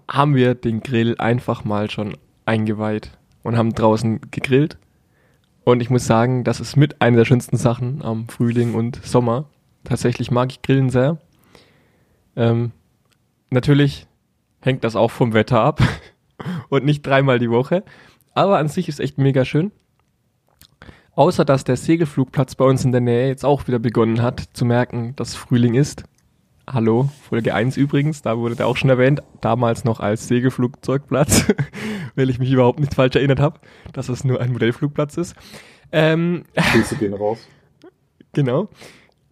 Haben wir den Grill einfach mal schon eingeweiht und haben draußen gegrillt. Und ich muss sagen, das ist mit einer der schönsten Sachen am Frühling und Sommer. Tatsächlich mag ich Grillen sehr. Ähm, natürlich hängt das auch vom Wetter ab (laughs) und nicht dreimal die Woche. Aber an sich ist echt mega schön. Außer dass der Segelflugplatz bei uns in der Nähe jetzt auch wieder begonnen hat zu merken, dass Frühling ist. Hallo, Folge 1 übrigens, da wurde der auch schon erwähnt, damals noch als Segelflugzeugplatz, (laughs) weil ich mich überhaupt nicht falsch erinnert habe, dass es nur ein Modellflugplatz ist. Ähm,
Grüße (laughs) gehen raus.
Genau.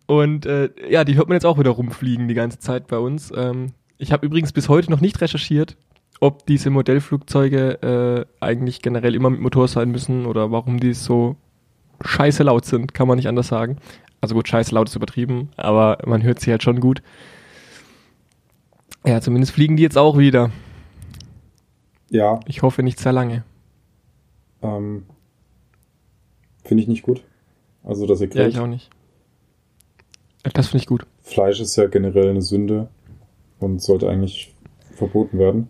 Und äh, ja, die hört man jetzt auch wieder rumfliegen die ganze Zeit bei uns. Ähm, ich habe übrigens bis heute noch nicht recherchiert, ob diese Modellflugzeuge äh, eigentlich generell immer mit Motor sein müssen oder warum die so scheiße laut sind, kann man nicht anders sagen. Also gut, scheiße laut ist übertrieben, aber man hört sie halt schon gut. Ja, zumindest fliegen die jetzt auch wieder.
Ja,
Ich hoffe nicht sehr lange.
ähm, finde ich nicht gut. Also, dass ihr
Ja,
grillt.
ich auch nicht. Das finde ich gut.
Fleisch ist ja generell eine Sünde und sollte eigentlich verboten werden.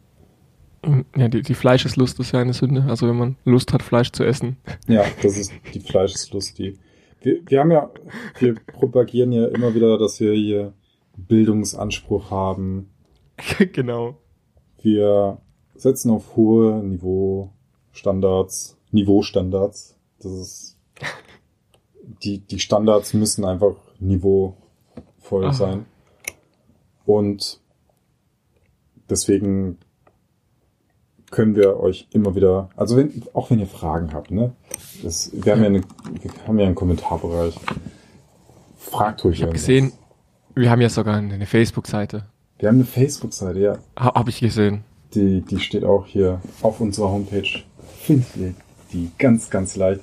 Ja, die, die Fleischeslust ist ja eine Sünde. Also wenn man Lust hat, Fleisch zu essen.
Ja, das ist die Fleischeslust, die. Wir, wir haben ja, wir propagieren ja immer wieder, dass wir hier Bildungsanspruch haben. (laughs)
genau.
Wir setzen auf hohe Niveaustandards, Niveaustandards. Das ist, die, die Standards müssen einfach niveauvoll
Aha.
sein. Und deswegen können wir euch immer wieder, also wenn, auch wenn ihr Fragen habt, ne? Das, wir haben ja, eine, wir haben ja einen Kommentarbereich. Fragt ruhig
Ich habe gesehen, Wir haben ja sogar eine Facebook-Seite.
Wir haben eine Facebook-Seite, ja.
Ha, hab ich gesehen.
Die, die steht auch hier auf unserer Homepage. Findet ihr die ganz, ganz leicht.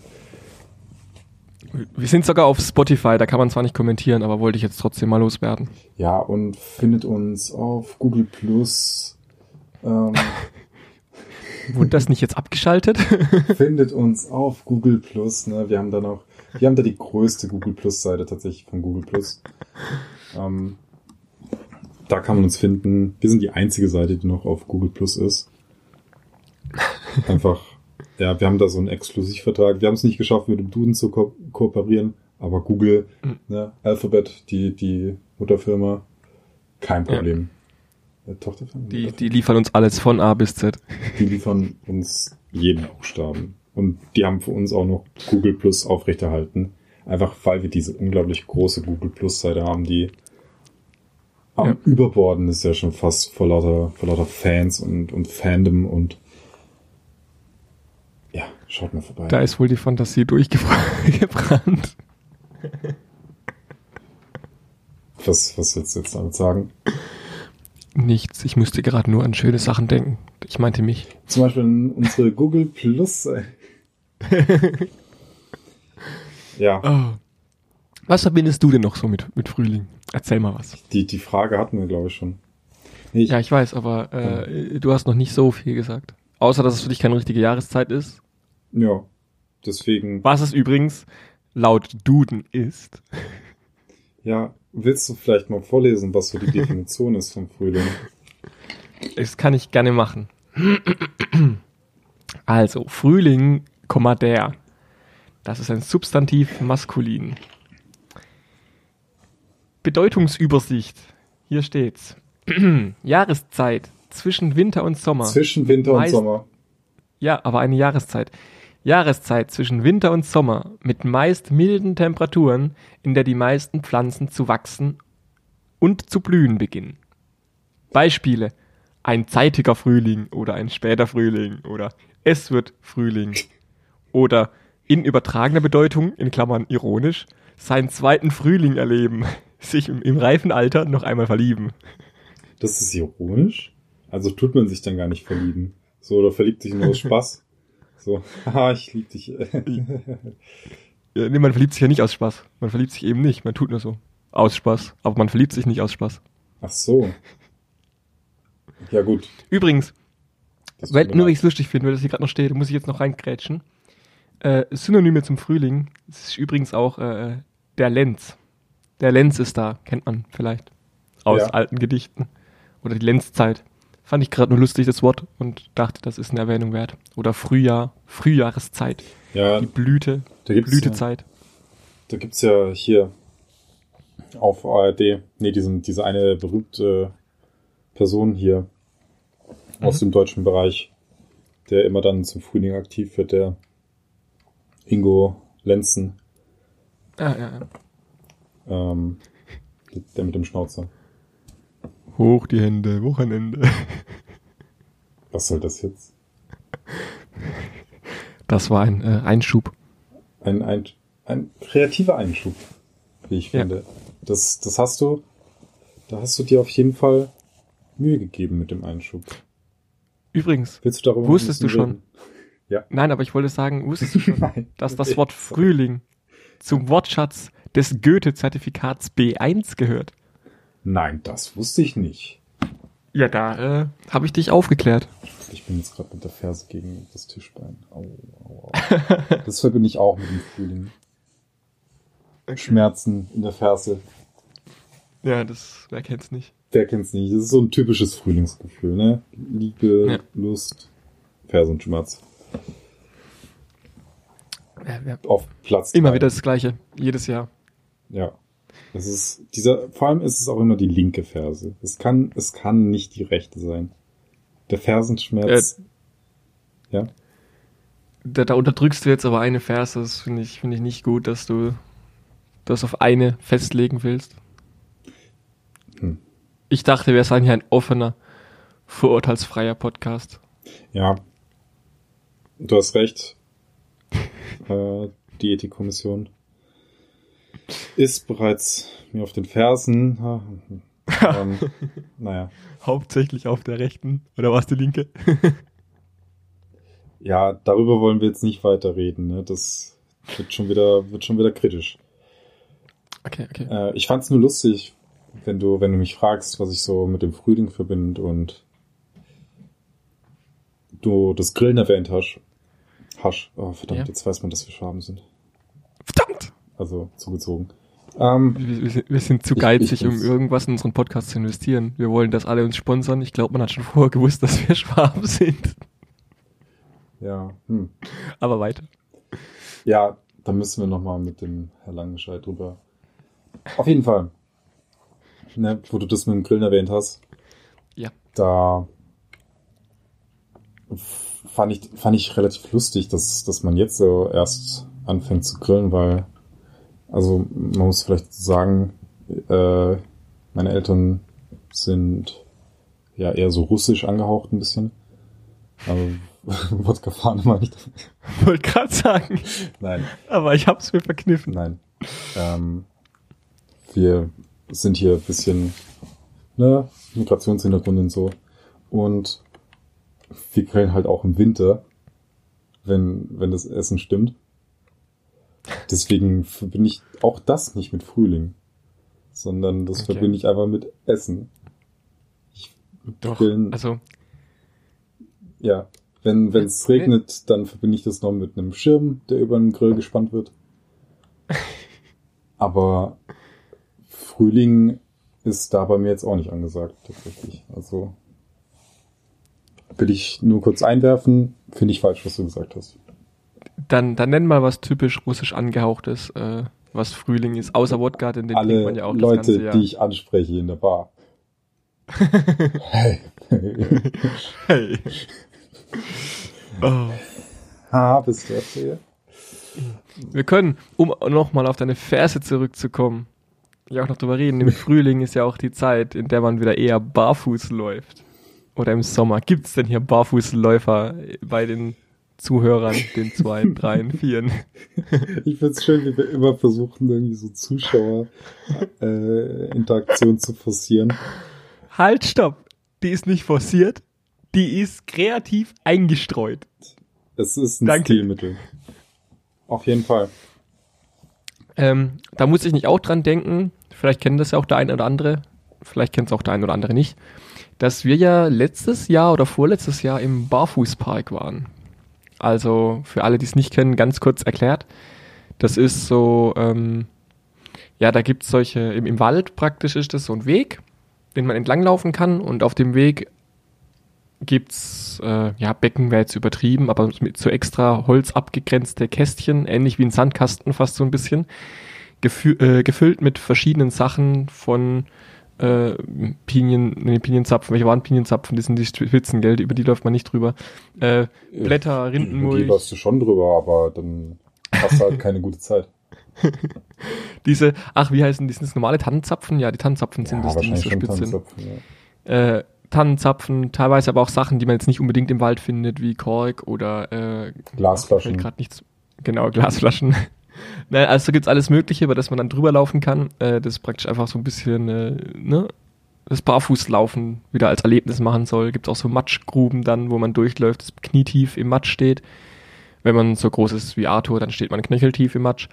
Wir sind sogar auf Spotify, da kann man zwar nicht kommentieren, aber wollte ich jetzt trotzdem mal loswerden.
Ja, und findet uns auf Google Plus. Ähm, (laughs)
Wurde das nicht jetzt abgeschaltet? (laughs) (laughs)
findet uns auf Google Plus. Ne? Wir haben da noch, wir haben da die größte Google Plus Seite tatsächlich von Google Plus. Ähm, da kann man uns finden. Wir sind die einzige Seite, die noch auf Google Plus ist. (laughs) Einfach, ja, wir haben da so einen Exklusivvertrag. Wir haben es nicht geschafft, mit dem Duden zu ko kooperieren, aber Google,
Mhm.
ne, Alphabet, die, die Mutterfirma, kein
Ja.
Problem. Äh, Tochterfirma?
Die, die liefern uns alles von A bis Z.
Die liefern uns jeden Buchstaben. Und die haben für uns auch noch Google Plus aufrechterhalten. Einfach weil wir diese unglaublich große Google Plus Seite haben, die am
Ja.
Überborden ist ja schon fast vor lauter, vor lauter Fans und, und Fandom und ja, schaut mal vorbei.
Da ist wohl die Fantasie durchgebrannt. (laughs)
was, was willst du jetzt damit sagen?
Nichts, ich musste gerade nur an schöne Sachen denken. Ich meinte mich.
Zum Beispiel in unsere Google Plus Seite. (laughs) ja,
Oh. Was verbindest du denn noch so mit, mit Frühling? Erzähl mal was.
die, die Frage hatten wir, glaube ich, schon. Nee, ich,
Ja, ich weiß, aber äh, du hast noch nicht so viel gesagt. Außer, dass es für dich keine richtige Jahreszeit ist.
ja, deswegen.
Was es übrigens laut Duden ist.
Ja, willst du vielleicht mal vorlesen, was so die Definition ist vom Frühling?
Das kann ich gerne machen. Also, Frühling, der. Das ist ein Substantiv maskulin. Bedeutungsübersicht. Hier steht's. (clears throat) Jahreszeit zwischen Winter und Sommer.
Zwischen Winter und
Meist-
Sommer.
Ja, aber eine Jahreszeit. Jahreszeit zwischen Winter und Sommer mit meist milden Temperaturen, in der die meisten Pflanzen zu wachsen und zu blühen beginnen. Beispiele: ein zeitiger Frühling oder ein später Frühling oder es wird Frühling oder in übertragener Bedeutung, in Klammern ironisch, seinen zweiten Frühling erleben, sich im, im reifen Alter noch einmal verlieben.
Das ist ironisch. Also tut man sich dann gar nicht verlieben. So, oder verliebt sich nur aus Spaß. So, (laughs) haha, ich lieb dich. (laughs)
Ja, nee, man verliebt sich ja nicht aus Spaß. Man verliebt sich eben nicht. Man tut nur so. Aus Spaß. Aber man verliebt sich nicht aus Spaß.
Ach so. Ja, gut.
Übrigens, weil, nur weil ich es lustig finde, weil das hier gerade noch steht, muss ich jetzt noch reingrätschen. Äh, Synonyme zum Frühling. Das ist übrigens auch äh, der Lenz. Der Lenz ist da. Kennt man vielleicht. Aus
Ja.
alten Gedichten. Oder die Lenzzeit. Fand ich gerade nur lustig, das Wort. Und dachte, das ist eine Erwähnung wert. Oder Frühjahr. Frühjahreszeit.
Ja,
Die Blüte.
da gibt's,
Blütezeit.
da gibt's ja hier auf ARD, nee, diesen, diese eine berühmte Person hier aus
Mhm.
dem deutschen Bereich, der immer dann zum Frühling aktiv wird, der Ingo Lenzen,
Ah, ja, ja.
Ähm, der mit dem Schnauzer.
Hoch die Hände, Wochenende. (laughs)
Was soll das jetzt?
Das war ein äh, Einschub.
Ein, ein, ein kreativer Einschub, wie ich
Ja.
finde. Das, das hast du, da hast du dir auf jeden Fall Mühe gegeben mit dem Einschub.
Übrigens,
Willst du darüber
Wusstest du
bisschen reden?
nein, aber ich wollte sagen, wusstest du schon, (laughs)
Nein.
dass das Wort Frühling zum Wortschatz des Goethe-Zertifikats B1 gehört?
Nein, das wusste ich nicht.
Ja, da äh, habe ich dich aufgeklärt.
Ich bin jetzt gerade mit der Ferse gegen das Tischbein. Au, au, au. (laughs) Das verbinde ich auch mit dem Frühling. Schmerzen in der Ferse.
Ja, das, wer kennt's nicht?
Wer kennt's nicht? Das ist so ein typisches Frühlingsgefühl, ne? Liebe,
Ja.
Lust, Fersenschmerz.
Ja, ja.
Auf Platz.
Immer
drei.
wieder das Gleiche, jedes Jahr.
Ja. Das ist, dieser, vor allem ist es auch immer die linke Ferse. Es kann, es kann nicht die rechte sein. Der Fersenschmerz. ja.
Da, da unterdrückst du jetzt aber eine Verse, das finde ich, finde ich nicht gut, dass du das auf eine festlegen willst.
Hm.
Ich dachte, wir seien hier ein offener, vorurteilsfreier Podcast.
Ja. Du hast recht. (laughs) äh, die Ethikkommission. Ist bereits mir auf den Fersen. ähm, (laughs) naja.
Hauptsächlich auf der rechten. Oder war es die linke? (laughs)
ja, darüber wollen wir jetzt nicht weiter reden. Ne? Das wird schon wieder, wird schon wieder kritisch.
Okay, okay.
Äh, ich fand's nur lustig, wenn du, wenn du mich fragst, was ich so mit dem Frühling verbinde und du das Grillen erwähnt hast. Hasch. Oh, verdammt, ja. jetzt weiß man, dass wir Schwaben sind. Also zugezogen. Ähm,
wir, wir, wir, sind zu geizig, ich, ich um irgendwas in unseren Podcast zu investieren. Wir wollen, dass alle uns sponsern. Ich glaube, man hat schon vorher gewusst, dass wir (laughs) Schwaben sind.
Ja. Hm.
Aber weiter.
Ja, da müssen wir nochmal mit dem Herr Langenscheid drüber. Auf jeden Fall. Ne, wo du das mit dem Grillen erwähnt hast.
Ja.
Da fand ich, fand ich relativ lustig, dass, dass man jetzt so erst anfängt zu grillen, weil, also man muss vielleicht sagen, äh, meine Eltern sind ja eher so russisch angehaucht ein bisschen. Also (laughs) Wodka fahren immer nicht.
Wollte gerade sagen.
Nein.
Aber ich hab's mir verkniffen.
Nein. Ähm, wir sind hier ein bisschen, ne, Migrationshintergrund und so. Und wir grillen halt auch im Winter, wenn, wenn das Essen stimmt. Deswegen verbinde ich auch das nicht mit Frühling, sondern das okay. verbinde ich einfach mit Essen.
Ich Doch, grillen, also.
Ja, wenn wenn es regnet, dann verbinde ich das noch mit einem Schirm, der über den Grill gespannt wird. (laughs) Aber Frühling ist da bei mir jetzt auch nicht angesagt, tatsächlich. Also will ich nur kurz einwerfen, finde ich falsch, was du gesagt hast.
Dann, dann nenn mal was typisch russisch angehauchtes, äh, was Frühling ist, außer Wodka,
denn den Alle man ja auch Leute, das ganze Jahr. die ich anspreche in der Bar. hey. hey.
oh.
Ha, bist du erzählt?
Wir können, um nochmal auf deine Verse zurückzukommen, ja auch noch drüber reden. Im Frühling ist ja auch die Zeit, in der man wieder eher barfuß läuft. Oder im Sommer. Gibt es denn hier Barfußläufer bei den Zuhörern, den zwei, dreien, vieren? (laughs)
Ich finde es schön, wie wir immer versuchen, irgendwie so Zuschauer-Interaktion äh, zu forcieren.
Halt, stopp! Die ist nicht forciert, die ist kreativ eingestreut.
Es ist ein Danke. Stilmittel. Auf jeden Fall.
Ähm, da muss ich nicht auch dran denken, vielleicht kennen das ja auch der eine oder andere, vielleicht kennt es auch der eine oder andere nicht, dass wir ja letztes Jahr oder vorletztes Jahr im Barfußpark waren. Also für alle, die es nicht kennen, ganz kurz erklärt. Das ist so, ähm, ja, da gibt es solche, im, im Wald praktisch ist das so ein Weg, den man entlanglaufen kann und auf dem Weg gibt's äh, ja Becken wäre jetzt übertrieben, aber mit so extra Holz abgegrenzte Kästchen, ähnlich wie ein Sandkasten fast so ein bisschen, äh, gefüllt mit verschiedenen Sachen von äh, Pinien, nee, Pinienzapfen, welche waren Pinienzapfen? Die sind die Spitzen, gell? Über die läuft man nicht drüber. Äh, Blätter, Rindenmulch. Über
die läufst du schon drüber, aber dann hast du halt (laughs) keine gute Zeit.
diese, ach, wie heißen die? Sind das normale Tannenzapfen? Ja, die Tannenzapfen sind
ja,
das,
die nicht so spitz sind.
Ja. Äh, Tannenzapfen, teilweise aber auch Sachen, die man jetzt nicht unbedingt im Wald findet, wie Kork oder äh,
Glasflaschen.
Gerade nichts. Genau, Glasflaschen. Naja, also gibt's alles Mögliche, über das man dann drüber laufen kann. Äh, das ist praktisch einfach so ein bisschen, äh, ne, das Barfußlaufen wieder als Erlebnis machen soll. Gibt auch so Matschgruben dann, wo man durchläuft, das knietief im Matsch steht. Wenn man so groß ist wie Arthur, dann steht man knöcheltief im Matsch.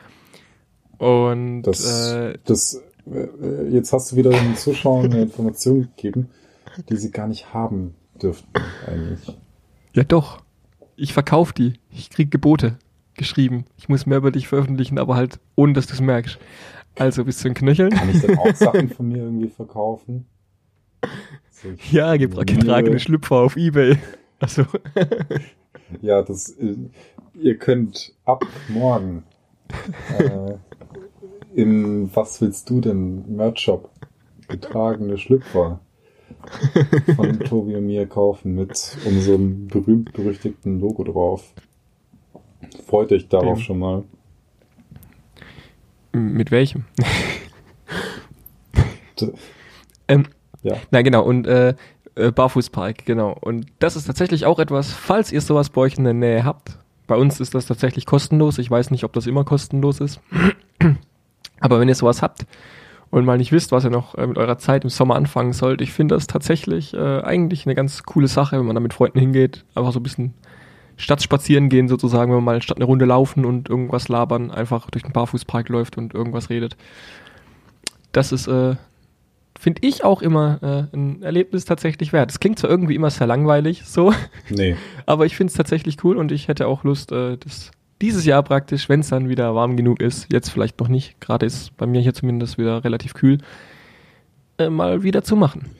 Und
das, äh, das äh, jetzt hast du wieder den Zuschauern eine Information gegeben die sie gar nicht haben dürften eigentlich.
Ja doch. Ich verkaufe die. Ich krieg Gebote geschrieben. Ich muss mehr über dich veröffentlichen, aber halt ohne, dass du es merkst. Also bist du ein Knöcheln?
Kann ich denn auch Sachen von mir irgendwie verkaufen?
So, ja, getragene Schlüpfer auf Ebay. Also.
ja, das, äh, ihr könnt ab morgen äh, im Was willst du denn Merch Shop getragene Schlüpfer von Tobi und mir kaufen mit unserem berühmt-berüchtigten Logo drauf. Freut euch darauf Dem. schon mal.
Mit welchem? (laughs) ähm, ja. Na genau, und äh, äh, Barfußpark, genau. Und das ist tatsächlich auch etwas, falls ihr sowas bei euch in der Nähe habt. Bei uns ist das tatsächlich kostenlos. Ich weiß nicht, ob das immer kostenlos ist. (clears throat) Aber wenn ihr sowas habt und mal nicht wisst, was ihr noch äh, mit eurer Zeit im Sommer anfangen sollt, ich finde das tatsächlich äh, eigentlich eine ganz coole Sache, wenn man da mit Freunden hingeht, einfach so ein bisschen Stadt spazieren gehen sozusagen, wenn man mal statt eine Runde laufen und irgendwas labern, einfach durch den Barfußpark läuft und irgendwas redet. Das ist, äh, finde ich auch immer äh, ein Erlebnis tatsächlich wert. Es klingt zwar irgendwie immer sehr langweilig, so, (laughs)
Nee.
aber ich finde es tatsächlich cool und ich hätte auch Lust, äh, das dieses Jahr praktisch, wenn es dann wieder warm genug ist, jetzt vielleicht noch nicht, gerade ist bei mir hier zumindest wieder relativ kühl, äh, mal wieder zu machen.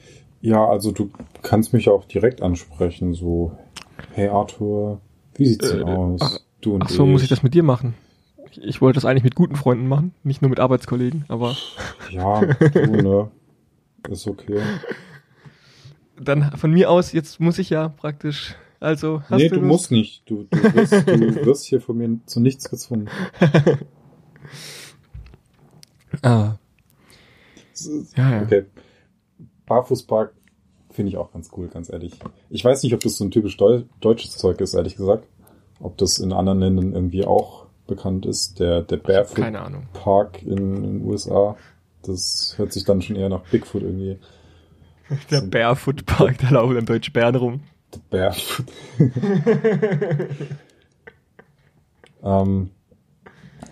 Ja, also du kannst mich auch direkt ansprechen, so, hey Arthur, wie sieht's denn
Äh,
aus?
ach-
du und
Ach so, muss ich das mit dir machen? Ich, ich wollte das eigentlich mit guten Freunden machen, nicht nur mit Arbeitskollegen, aber (laughs)
Ja, du, ne? Ist okay.
dann von mir aus, jetzt muss ich ja praktisch, also hast
nee,
du
du musst nicht. Du, du, wirst, du (laughs) wirst hier von mir zu nichts gezwungen. (laughs)
Ah, ja, ja.
Okay. Barfußpark finde ich auch ganz cool, ganz ehrlich. Ich weiß nicht, ob das so ein typisch Deu deutsches Zeug ist, ehrlich gesagt. Ob das in anderen Ländern irgendwie auch bekannt ist. Der, der Barefoot
Keine Ahnung.
Park in in den USA. Das hört sich dann schon eher nach Bigfoot irgendwie. (laughs)
Der Barefoot Park, da laufen dann deutsche Bären rum.
The Barefoot. (laughs) ähm,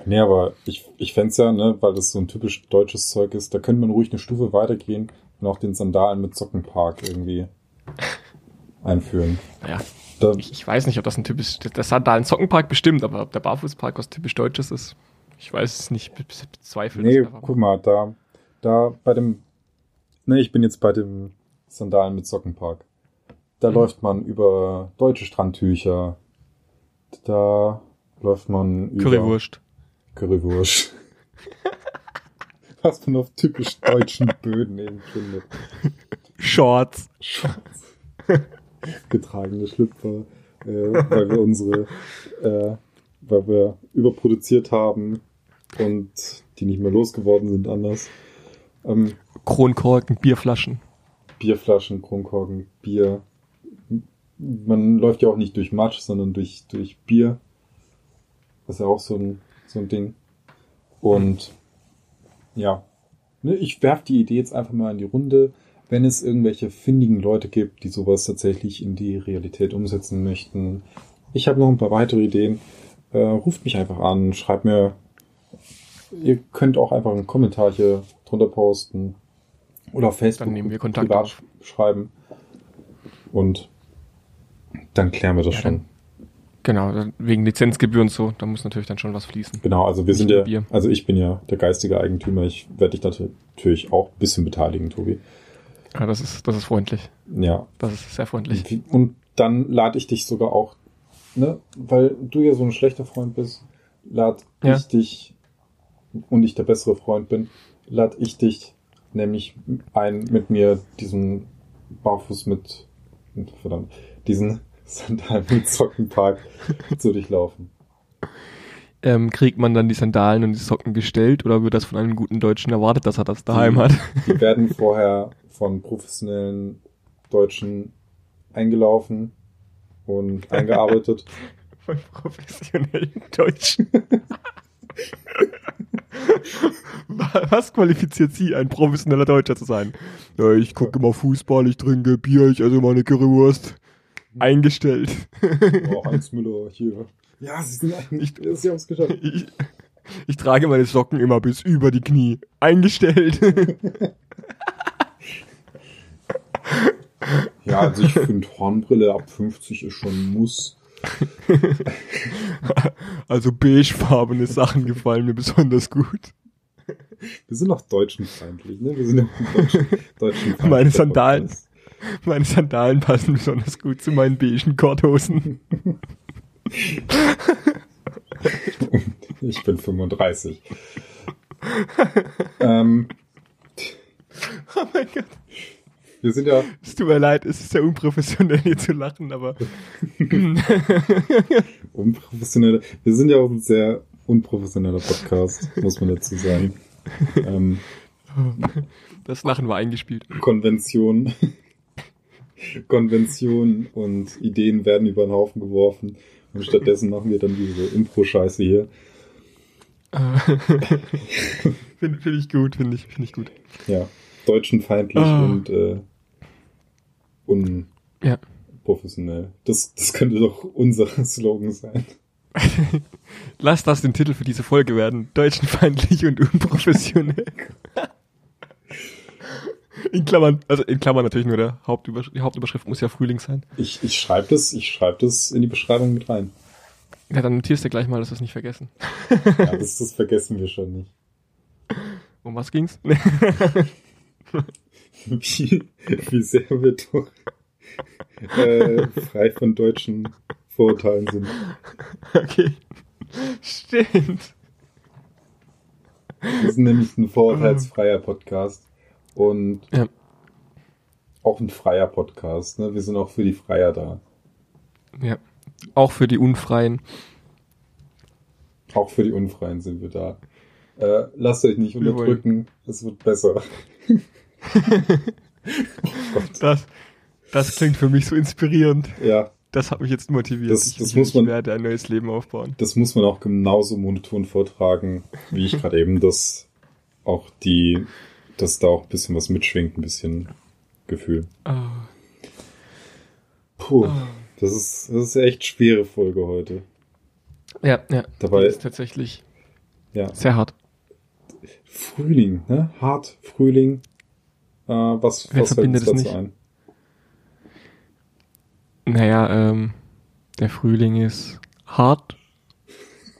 nee, aber ich, ich fänd's ja, ne, weil das so ein typisch deutsches Zeug ist, da könnte man ruhig eine Stufe weitergehen auch den Sandalen mit Sockenpark irgendwie (laughs) einführen.
Naja,
Da,
ich, ich weiß nicht, ob das ein typisch, der Sandalen Sockenpark bestimmt, aber ob der Barfußpark was typisch Deutsches ist, ich weiß es nicht, be- be- bezweifle
nee, guck mal, da, da bei dem, ne, ich bin jetzt bei dem Sandalen mit Sockenpark. Da
Mhm.
läuft man über deutsche Strandtücher. Da läuft man über
Currywurst.
Currywurst. Was man auf typisch deutschen Böden eben findet.
Shorts.
Schwarz. Getragene Schlüpfer, äh, weil wir unsere, äh, weil wir überproduziert haben und die nicht mehr losgeworden sind anders. Ähm,
Kronkorken, Bierflaschen.
Bierflaschen, Kronkorken, Bier. Man läuft ja auch nicht durch Matsch, sondern durch, durch Bier. Das ist ja auch so ein, so ein Ding. Und ja, ne, ich werf die Idee jetzt einfach mal in die Runde. Wenn es irgendwelche findigen Leute gibt, die sowas tatsächlich in die Realität umsetzen möchten. Ich habe noch ein paar weitere Ideen. Äh, ruft mich einfach an, schreibt mir. Ihr könnt auch einfach einen Kommentar hier drunter posten. Oder auf Facebook
Dann nehmen wir Kontakt
privat
auf.
schreiben. Und dann klären wir das
Ja,
schon.
Genau, wegen Lizenzgebühren und so, da muss natürlich dann schon was fließen.
Genau, also wir sind ja,
Bier.
also ich bin ja der geistige Eigentümer. Ich werde dich natürlich auch ein bisschen beteiligen, Tobi.
Ja, das ist, das ist freundlich.
Ja.
Das ist sehr freundlich.
Und dann lade ich dich sogar auch, ne, weil du ja so ein schlechter Freund bist, lad
Ja.
ich dich und ich der bessere Freund bin, lad ich dich nämlich ein, mit mir diesen Barfuß mit, verdammt, diesen Sandalen mit Sockenpark zu durchlaufen.
Ähm, kriegt man dann die Sandalen und die Socken gestellt oder wird das von einem guten Deutschen erwartet, dass er das daheim hat?
Die werden vorher von professionellen Deutschen eingelaufen und (laughs) eingearbeitet.
Von professionellen Deutschen. (laughs) Was qualifiziert Sie, ein professioneller Deutscher zu sein? Ja, ich gucke immer Fußball, ich trinke Bier, ich esse meine Currywurst. Eingestellt.
Oh, Heinz Müller hier. Ja, sie sind (laughs) eigentlich, sie haben es geschafft. (laughs)
Ich, ich trage meine Socken immer bis über die Knie. Eingestellt. (laughs)
Ja, also ich finde Hornbrille ab 50 ist schon ein Muss.
Also beigefarbene Sachen gefallen mir besonders gut.
Wir sind auch deutschenfeindlich, ne? Wir sind ja ein deutschen, deutschen
Meine Sandalen. (laughs) Meine Sandalen passen besonders gut zu meinen beigen Korthosen.
Ich bin 35. ähm,
Oh mein Gott.
wir sind ja,
Es tut mir leid, es ist sehr unprofessionell hier zu lachen, aber (laughs)
unprofessionelle. Wir sind ja auch ein sehr unprofessioneller Podcast, muss man dazu sagen. (laughs) Ähm,
das Lachen war eingespielt.
Konvention, (laughs) Konvention und Ideen werden über den Haufen geworfen und stattdessen machen wir dann diese Impro-Scheiße hier. (laughs)
finde find ich gut, finde ich, finde ich gut.
Ja, deutschenfeindlich
Ah.
und äh, unprofessionell. Das, das könnte doch unser (laughs) Slogan sein.
Lass das den Titel für diese Folge werden. Deutschenfeindlich und unprofessionell. In Klammern, also in Klammern natürlich nur der Hauptübersch die Hauptüberschrift muss ja Frühling sein.
Ich, ich schreibe das, ich schreib das in die Beschreibung mit rein.
Ja, dann notierst du gleich mal, dass wir es nicht vergessen.
Ja, das, das vergessen wir schon nicht.
Um was ging's? (laughs)
Wie, wie sehr wir doch äh, frei von deutschen Vorurteilen sind.
okay. Stimmt.
Wir sind nämlich ein vorurteilsfreier Podcast und
Ja.
auch ein freier Podcast. Ne? Wir sind auch für die Freier da.
Ja. Auch für die Unfreien.
Auch für die Unfreien sind wir da. Äh, lasst euch nicht unterdrücken, es wird besser. (laughs)
Das, das klingt für mich so inspirierend.
Ja,
Das hat mich jetzt motiviert.
Das-
ich,
das
ich,
muss man-
ich werde ein neues Leben aufbauen.
das muss man auch genauso monoton vortragen, wie ich (laughs) gerade eben, dass auch die, dass da auch ein bisschen was mitschwingt, ein bisschen Gefühl.
Ah.
Puh, das ist, das ist echt schwere Folge heute.
Ja, ja.
Dabei-
Die ist tatsächlich
Ja,
sehr hart.
Frühling, ne? Hart, Frühling. Äh, was
Wer
was fällt
verbindet
uns
es
dazu
nicht?
ein?
Naja, ähm, der Frühling ist hart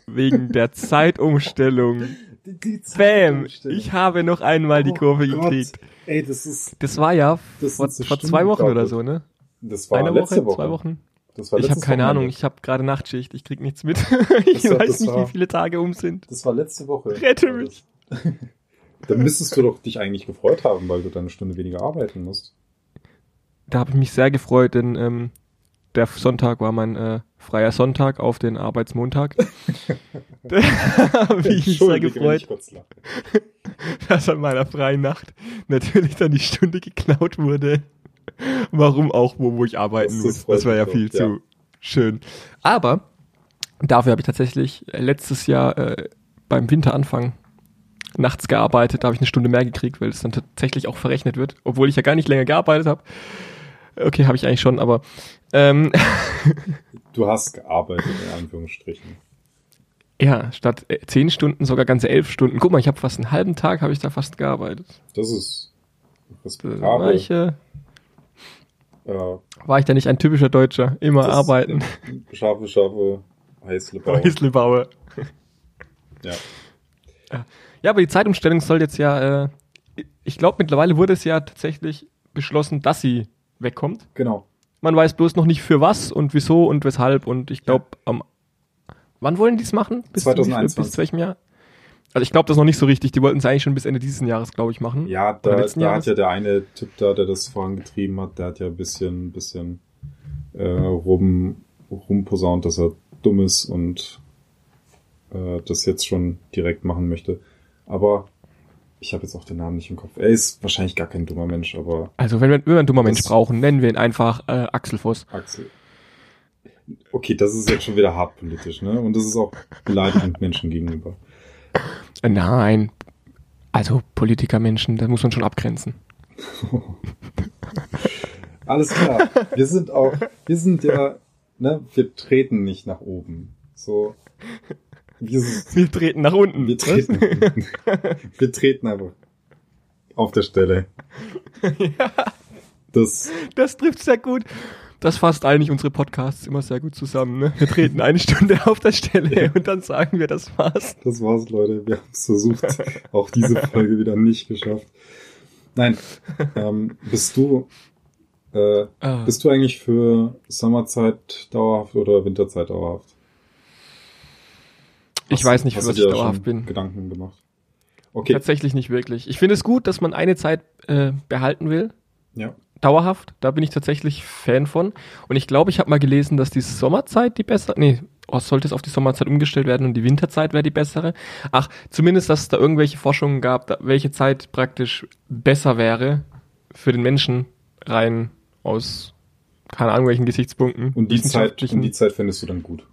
wegen der (laughs) Zeitumstellung.
Die,
Bam! Ich habe noch einmal die
Oh
Kurve
Gott.
gekriegt.
Ey, das ist,
Das war ja
Das
vor,
so
vor zwei Wochen oder so, ne?
das war
Eine
letzte
Woche,
Woche.
zwei Wochen.
Das war
Ich habe keine
Wochenende.
Ahnung, ich habe gerade Nachtschicht, ich krieg nichts mit. (laughs) ich
Das
weiß
das
nicht,
war-
wie viele Tage um sind.
Das war letzte Woche.
Rette mich. (laughs)
Dann müsstest du doch dich eigentlich gefreut haben, weil du dann eine Stunde weniger arbeiten musst.
Da habe ich mich sehr gefreut, denn ähm, der Sonntag war mein äh, freier Sonntag auf den Arbeitsmontag. (laughs) habe ich mich sehr gefreut, (laughs) dass an meiner freien Nacht natürlich dann die Stunde geklaut wurde. Warum auch, wo, wo ich arbeiten
Das-
muss. Das war ja viel
ja.
zu schön. Aber dafür habe ich tatsächlich äh, letztes Jahr äh, beim Winteranfang nachts gearbeitet. Da habe ich eine Stunde mehr gekriegt, weil es dann tatsächlich auch verrechnet wird. Obwohl ich ja gar nicht länger gearbeitet habe. Okay, habe ich eigentlich schon, aber ähm, (laughs)
Du hast gearbeitet, in Anführungsstrichen.
ja, statt äh, zehn Stunden sogar ganze elf Stunden. Guck mal, ich habe fast einen halben Tag, habe ich da fast gearbeitet.
Das ist respektabel.
ich, äh,
Äh,
war ich da nicht ein typischer Deutscher? Immer
das-
arbeiten.
Scharfe, scharfe, heiße Bauer.
Häuslebauer.
Ja.
Ja, aber die Zeitumstellung soll jetzt ja, äh, ich glaube mittlerweile wurde es ja tatsächlich beschlossen, dass sie wegkommt.
Genau.
Man weiß bloß noch nicht für was und wieso und weshalb und ich glaube am wann wollen die es machen? Bis,
2021.
bis zu welchem Jahr? Also ich glaube das noch nicht so richtig. Die wollten es eigentlich schon bis Ende dieses Jahres, glaube ich, machen.
Ja, da, da
Jahres?
hat ja der eine Typ da, der das vorangetrieben hat, der hat ja ein bisschen, bisschen äh, rum, rumposaunt, dass er dumm ist und äh, das jetzt schon direkt machen möchte. Aber ich habe jetzt auch den Namen nicht im Kopf. Er ist wahrscheinlich gar kein dummer Mensch, aber
Also wenn wir, wenn wir einen dummer Mensch
Das-
brauchen, nennen wir ihn einfach äh, Axel Voss.
Axel. Okay, das ist jetzt schon wieder hart politisch, ne? Und das ist auch beleidigend Menschen gegenüber.
Äh, nein, also Politikermenschen, da muss man schon abgrenzen. (laughs)
Alles klar. Wir sind auch, wir sind ja, ne, wir treten nicht nach oben. So, wir, (laughs)
Wir treten nach unten.
wir treten, (laughs) wir treten einfach auf der Stelle. Das,
Das trifft sehr gut. Das fasst eigentlich unsere Podcasts immer sehr gut zusammen. Ne? Wir treten eine Stunde auf der Stelle und dann sagen wir, das war's.
das war's, Leute. Wir haben es versucht. Auch diese Folge wieder nicht geschafft. Nein, ähm, bist du, äh,
Ah.
bist du eigentlich für Sommerzeit dauerhaft oder Winterzeit dauerhaft?
Ich
Hast-
weiß nicht, für was ich
da
dauerhaft bin.
Gedanken gemacht. Okay.
Tatsächlich nicht wirklich. Ich finde es gut, dass man eine Zeit äh, behalten will.
Ja.
Dauerhaft. Da bin ich tatsächlich Fan von. Und ich glaube, ich habe mal gelesen, dass die Sommerzeit die bessere. Nee, oh, sollte es auf die Sommerzeit umgestellt werden und die Winterzeit wäre die bessere. Ach, zumindest, dass es da irgendwelche Forschungen gab, da, welche Zeit praktisch besser wäre für den Menschen rein aus keine Ahnung welchen Gesichtspunkten.
Und die Zeit, und die Zeit findest du dann gut.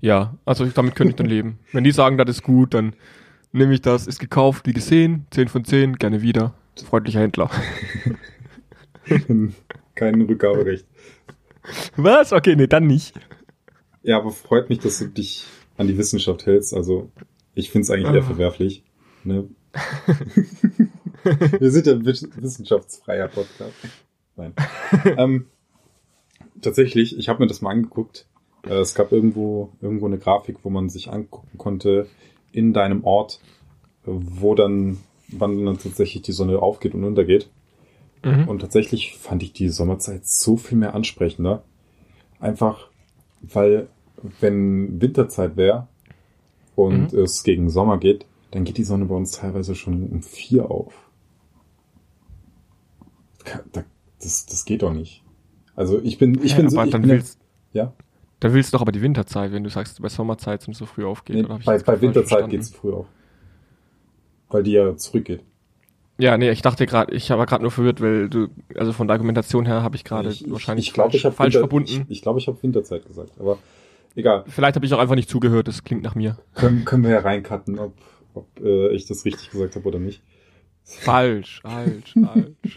Ja, also damit könnte ich dann leben. Wenn die sagen, das ist gut, dann nehme ich das, ist gekauft, wie gesehen, 10 von 10, gerne wieder. Freundlicher Händler. (laughs)
Kein Rückgaberecht.
Was? Okay, nee, dann nicht.
Ja, aber freut mich, dass du dich an die Wissenschaft hältst. Also, ich finde es eigentlich eher
Ah.
verwerflich. Ne? (laughs) Wir sind ja ein wiss- wissenschaftsfreier Podcast. Nein. (laughs) ähm, tatsächlich, ich habe mir das mal angeguckt. Äh, es gab irgendwo, irgendwo eine Grafik, wo man sich angucken konnte in deinem Ort, wo dann, wann dann tatsächlich die Sonne aufgeht und untergeht.
Mhm.
Und tatsächlich fand ich die Sommerzeit so viel mehr ansprechender. Einfach, weil wenn Winterzeit wäre und
Mhm.
es gegen Sommer geht, dann geht die Sonne bei uns teilweise schon um vier auf. Das, das geht doch nicht. Also ich bin, ich
Hä,
bin so, ich
dann
bin,
willst,
ja,
dann willst du doch aber die Winterzeit, wenn du sagst, bei Sommerzeit sind so früh aufgeht.
nee,
ich
bei, bei Winterzeit
verstanden?
geht's früh auf. Weil die ja zurückgeht.
Ja, nee, ich dachte gerade, ich war gerade nur verwirrt, weil du, also von der Argumentation her habe ich gerade
ich,
wahrscheinlich
ich glaube, ich
falsch,
habe
falsch
Winter,
verbunden.
Ich, ich glaube, ich habe Winterzeit gesagt, aber egal.
Vielleicht habe ich auch einfach nicht zugehört, das klingt nach mir.
Können, können wir ja reincutten, ob, ob äh, ich das richtig gesagt habe oder nicht.
Falsch, falsch, falsch.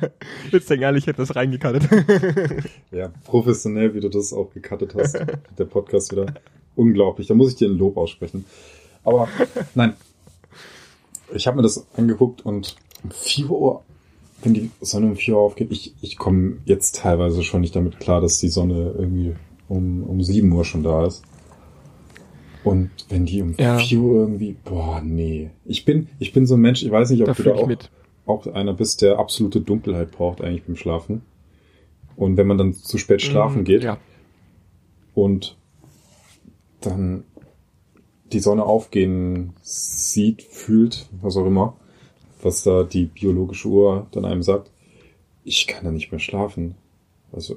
(laughs) Jetzt denke ich, ich hätte das reingekattet. (laughs)
Ja, professionell, wie du das auch gecuttet hast. (laughs) Der Podcast wieder. Unglaublich. Da muss ich dir ein Lob aussprechen. Aber nein. Ich habe mir das angeguckt und um 4 Uhr, wenn die Sonne um 4 Uhr aufgeht, ich, ich komme jetzt teilweise schon nicht damit klar, dass die Sonne irgendwie um, um 7 Uhr schon da ist. Und wenn die um
Ja.
4 Uhr irgendwie, boah, nee. Ich bin, ich bin so ein Mensch, ich weiß nicht, ob
Da
du da auch, auch einer bist, der absolute Dunkelheit braucht eigentlich beim Schlafen. Und wenn man dann zu spät schlafen
Mm,
geht
Ja.
und dann die Sonne aufgehen sieht, fühlt, was auch immer, was da die biologische Uhr dann einem sagt, ich kann da nicht mehr schlafen. Also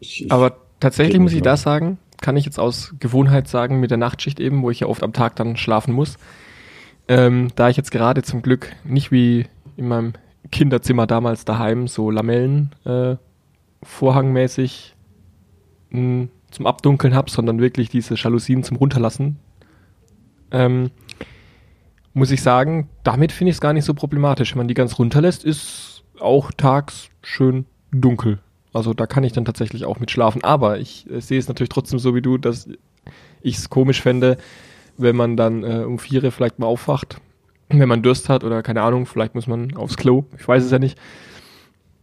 ich, ich
Aber tatsächlich muss ich das sagen, kann ich jetzt aus Gewohnheit sagen, mit der Nachtschicht eben, wo ich ja oft am Tag dann schlafen muss. Ähm, da ich jetzt gerade zum Glück nicht wie in meinem Kinderzimmer damals daheim so Lamellen äh, vorhangmäßig zum Abdunkeln habe, sondern wirklich diese Jalousien zum Runterlassen, ähm, muss ich sagen, damit finde ich es gar nicht so problematisch. Wenn man die ganz runterlässt, ist auch tags schön dunkel. Also da kann ich dann tatsächlich auch mit schlafen. Aber ich äh, sehe es natürlich trotzdem so wie du, dass ich es komisch fände, wenn man dann äh, um vier vielleicht mal aufwacht, wenn man Durst hat oder keine Ahnung, vielleicht muss man aufs Klo, ich weiß es ja nicht.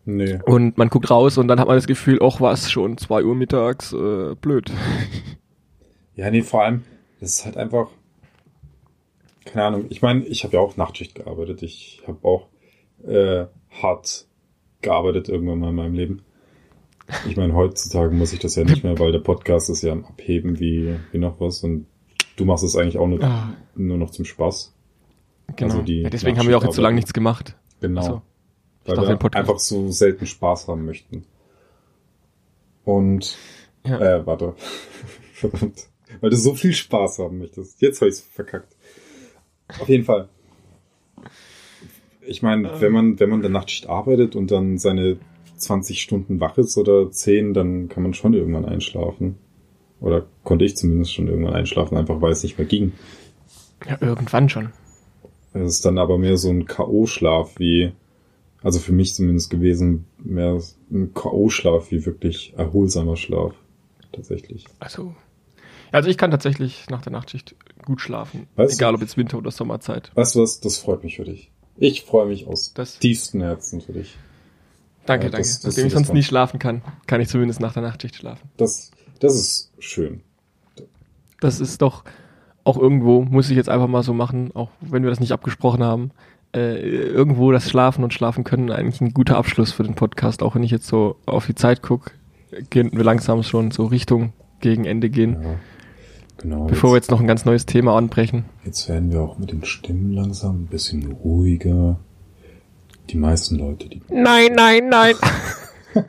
nee.
Und man guckt raus und dann hat man das Gefühl, ach was, schon zwei Uhr mittags, äh, blöd. (laughs)
Ja, nee, vor allem, das ist halt einfach, keine Ahnung, ich meine, ich habe ja auch Nachtschicht gearbeitet. Ich habe auch äh, hart gearbeitet irgendwann mal in meinem Leben. Ich meine, heutzutage muss ich das ja nicht mehr, weil der Podcast ist ja am Abheben wie, wie noch was und du machst es eigentlich auch nur,
Ah.
nur noch zum Spaß.
Genau.
Also
ja, deswegen haben wir auch jetzt so lange nichts gemacht.
Genau.
So. Ich
weil
dachte,
wir einfach so selten Spaß haben möchten. Und
Ja.
Äh, warte. (laughs) Verdammt. Weil du so viel Spaß haben möchtest. Jetzt habe ich's verkackt. Auf jeden Fall. Ich meine, wenn man, wenn man der Nachtschicht arbeitet und dann seine 20 Stunden wach ist oder 10, dann kann man schon irgendwann einschlafen. Oder konnte ich zumindest schon irgendwann einschlafen, einfach weil es nicht mehr ging.
ja, irgendwann schon.
Es ist dann aber mehr so ein K.O.-Schlaf wie, also für mich zumindest gewesen, mehr ein K.O.-Schlaf wie wirklich erholsamer Schlaf. Tatsächlich.
Also, also ich kann tatsächlich nach der Nachtschicht gut schlafen.
Weißt du-
egal ob jetzt Winter oder Sommerzeit.
Weißt du was? Das freut mich für dich. Ich freue mich aus
Das-
tiefstem Herzen für dich.
Danke,
Ja,
danke.
das- das-
Nachdem ich sonst nie schlafen kann, kann ich zumindest nach der Nachtschicht schlafen.
Das, das ist schön.
Das ist doch auch irgendwo, muss ich jetzt einfach mal so machen, auch wenn wir das nicht abgesprochen haben, äh, irgendwo das Schlafen und Schlafen können eigentlich ein guter Abschluss für den Podcast, auch wenn ich jetzt so auf die Zeit gucke, gehen wir langsam schon so Richtung gegen Ende gehen,
Ja, genau.
bevor wir
jetzt,
jetzt noch ein ganz neues Thema anbrechen.
jetzt werden wir auch mit den Stimmen langsam ein bisschen ruhiger. Die meisten Leute, die.
Nein, nein, nein. (laughs)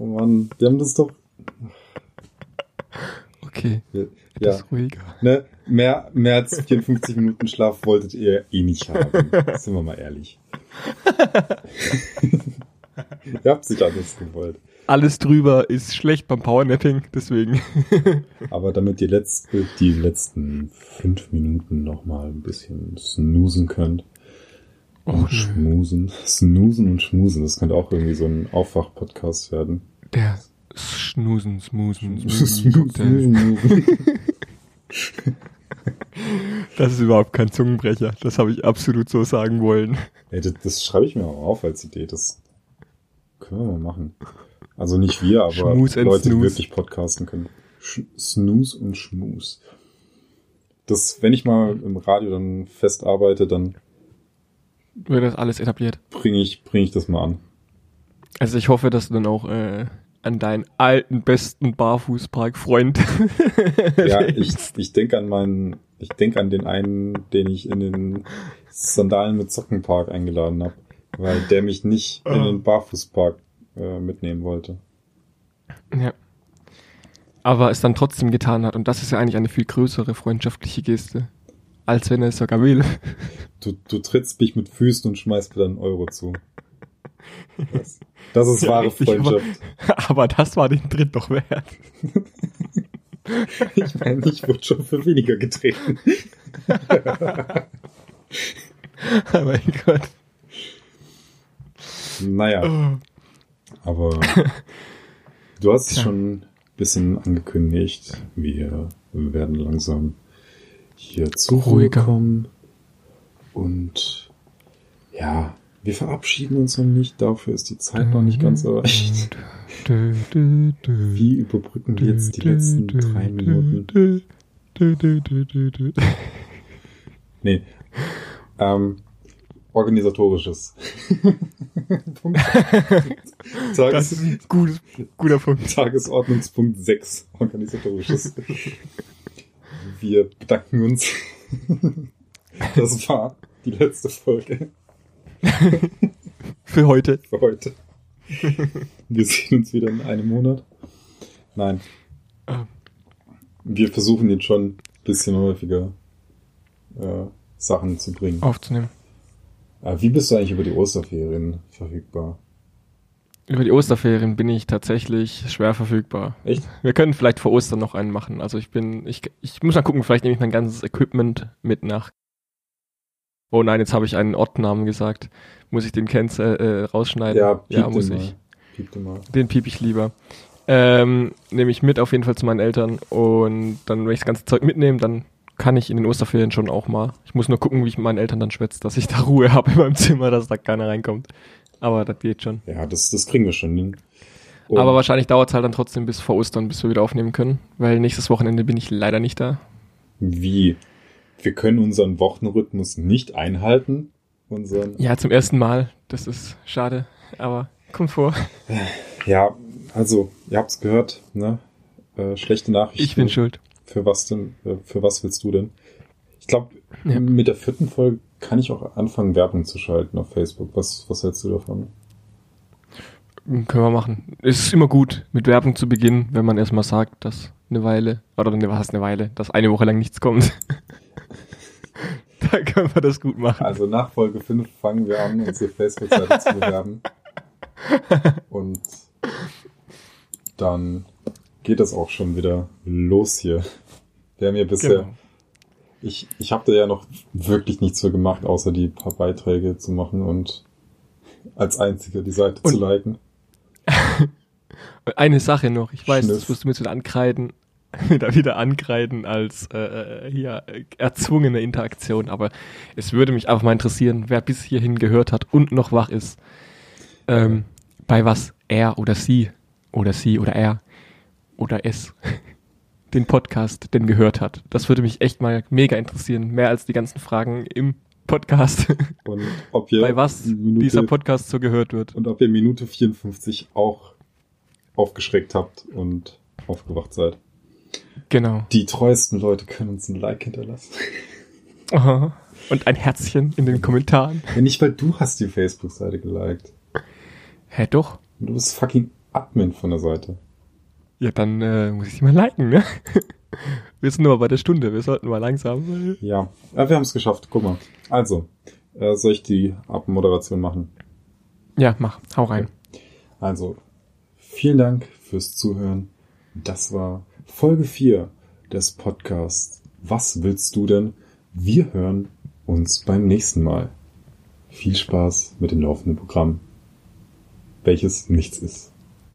Oh Mann, die haben das doch.
Okay,
Ja,
etwas ruhiger.
ne, mehr, mehr als 54 Minuten Schlaf wolltet ihr eh nicht haben. (laughs) Sind wir mal ehrlich. (laughs) ihr habt sich anders gewollt.
alles drüber ist schlecht beim Powernapping, deswegen.
Aber damit die, letzte, die letzten fünf Minuten nochmal ein bisschen snoosen könnt.
Nö.
schmusen. Snoosen und schmusen. Das könnte auch irgendwie so ein Aufwach-Podcast werden.
Der Schnusen, Smusen, (laughs) Smusen. Das ist überhaupt kein Zungenbrecher. Das habe ich absolut so sagen wollen.
Ey, das, das schreibe ich mir auch auf als Idee. Das können wir mal machen. Also nicht wir, aber
Schmus
Leute, die wirklich podcasten können. Sch Snooze und Schmus. Das, wenn ich mal im Radio dann fest arbeite, dann
Wird das alles etabliert.
bringe ich, bring ich das mal an.
Also ich hoffe, dass du dann auch äh, an deinen alten, besten Barfußpark-Freund
Ja, (laughs) ich, ich denke an meinen, ich denke an den einen, den ich in den Sandalen mit Sockenpark eingeladen habe, weil der mich nicht in den Barfußpark äh, mitnehmen wollte.
Ja. Aber es dann trotzdem getan hat. Und das ist ja eigentlich eine viel größere freundschaftliche Geste, als wenn er es sogar will.
Du, du trittst mich mit Füßen und schmeißt mir dann einen Euro zu. Das, das ist (laughs) wahre
richtig, aber-
Freundschaft.
Aber das war den Tritt doch wert.
Ich meine, ich wurde schon für weniger getreten.
Oh (laughs) mein Gott.
Naja,
Oh.
aber du hast es schon ein bisschen angekündigt. Wir werden langsam hier zur Ruhe
Ruhiger.
kommen. Und ja, wir verabschieden uns noch nicht. Dafür ist die Zeit noch nicht ganz erreicht. (laughs) Wie überbrücken wir jetzt die letzten drei Minuten? (laughs) Nee. Ähm, organisatorisches. (laughs) Punkt.
Das
Tages
ist ein gutes, guter Punkt.
Tagesordnungspunkt 6. Organisatorisches. Wir bedanken uns. (laughs) Das war die letzte Folge
Für heute.
für heute. Wir sehen uns wieder in einem Monat. Nein. Wir versuchen jetzt schon ein bisschen häufiger äh, Sachen zu bringen.
Aufzunehmen.
Äh, wie bist du eigentlich über die Osterferien verfügbar?
Über die Osterferien bin ich tatsächlich schwer verfügbar.
Echt?
Wir können vielleicht vor Ostern noch einen machen. Also ich bin, ich, ich muss mal gucken, vielleicht nehme ich mein ganzes Equipment mit nach. Oh nein, jetzt habe ich einen Ortnamen gesagt. Muss ich den cancel, äh, rausschneiden?
Ja, piep
ja muss ich.
Piep den mal.
Den piep ich lieber. Ähm, nehme ich mit auf jeden Fall zu meinen Eltern und dann, wenn ich das ganze Zeug mitnehme, dann kann ich in den Osterferien schon auch mal. Ich muss nur gucken, wie ich mit meinen Eltern dann schwätze, dass ich da Ruhe (laughs) habe in meinem Zimmer, dass da keiner reinkommt. Aber das geht schon.
Ja, das, das kriegen wir schon hin. Und
Aber wahrscheinlich dauert es halt dann trotzdem bis vor Ostern, bis wir wieder aufnehmen können, weil nächstes Wochenende bin ich leider nicht da.
wie? Wir können unseren Wochenrhythmus nicht einhalten. Unseren,
Ja, zum ersten Mal. Das ist schade, aber kommt vor.
ja, also, ihr habt's gehört, ne? Äh, schlechte Nachrichten.
Ich bin schuld.
Für was denn? äh, Für was willst du denn? Ich glaube,
Ja.
mit der vierten Folge kann ich auch anfangen, Werbung zu schalten auf Facebook. Was, was hältst du davon?
Können wir machen. Es ist immer gut, mit Werbung zu beginnen, wenn man erstmal sagt, dass eine Weile, oder eine, was eine Weile, dass eine Woche lang nichts kommt. (laughs) da können wir das gut machen.
Also nach Folge 5 fangen wir an, unsere Facebook-Seite zu bewerben. (laughs) Und dann geht das auch schon wieder los hier. Wir haben ja bisher,
Genau.
Ich, ich habe da ja noch wirklich nichts für gemacht, außer die paar Beiträge zu machen und als einziger die Seite
Und-
zu liken. (laughs)
Eine Sache noch, ich weiß,
Schniff.
das wirst du mir jetzt wieder ankreiden, (laughs) wieder, wieder ankreiden als äh, äh, hier äh, erzwungene Interaktion, aber es würde mich einfach mal interessieren, wer bis hierhin gehört hat und noch wach ist, ähm, bei was er oder sie oder sie oder er oder es den Podcast denn gehört hat. Das würde mich echt mal mega interessieren, mehr als die ganzen Fragen im Podcast, (laughs)
Und ob ihr
bei was
Minute,
dieser Podcast so gehört wird.
und ob ihr Minute 54 auch aufgeschreckt habt und aufgewacht seid.
Genau.
Die treuesten Leute können uns ein Like hinterlassen. (laughs)
Aha. Und ein Herzchen in den Kommentaren.
Ja, nicht, weil du hast die Facebook-Seite geliked.
Hä, doch?
Und du bist fucking Admin von der Seite.
Ja, dann äh, muss ich sie mal liken, ne? (laughs) Wir sind nur bei der Stunde, wir sollten mal langsam. Äh.
Ja, ja wir haben es geschafft, guck mal. Also, äh, soll ich die Abmoderation machen?
Ja, mach, hau rein. Okay.
Also, vielen Dank fürs Zuhören. Das war Folge 4 des Podcasts Was willst du denn? Wir hören uns beim nächsten Mal. Viel Spaß mit dem laufenden Programm, welches nichts ist.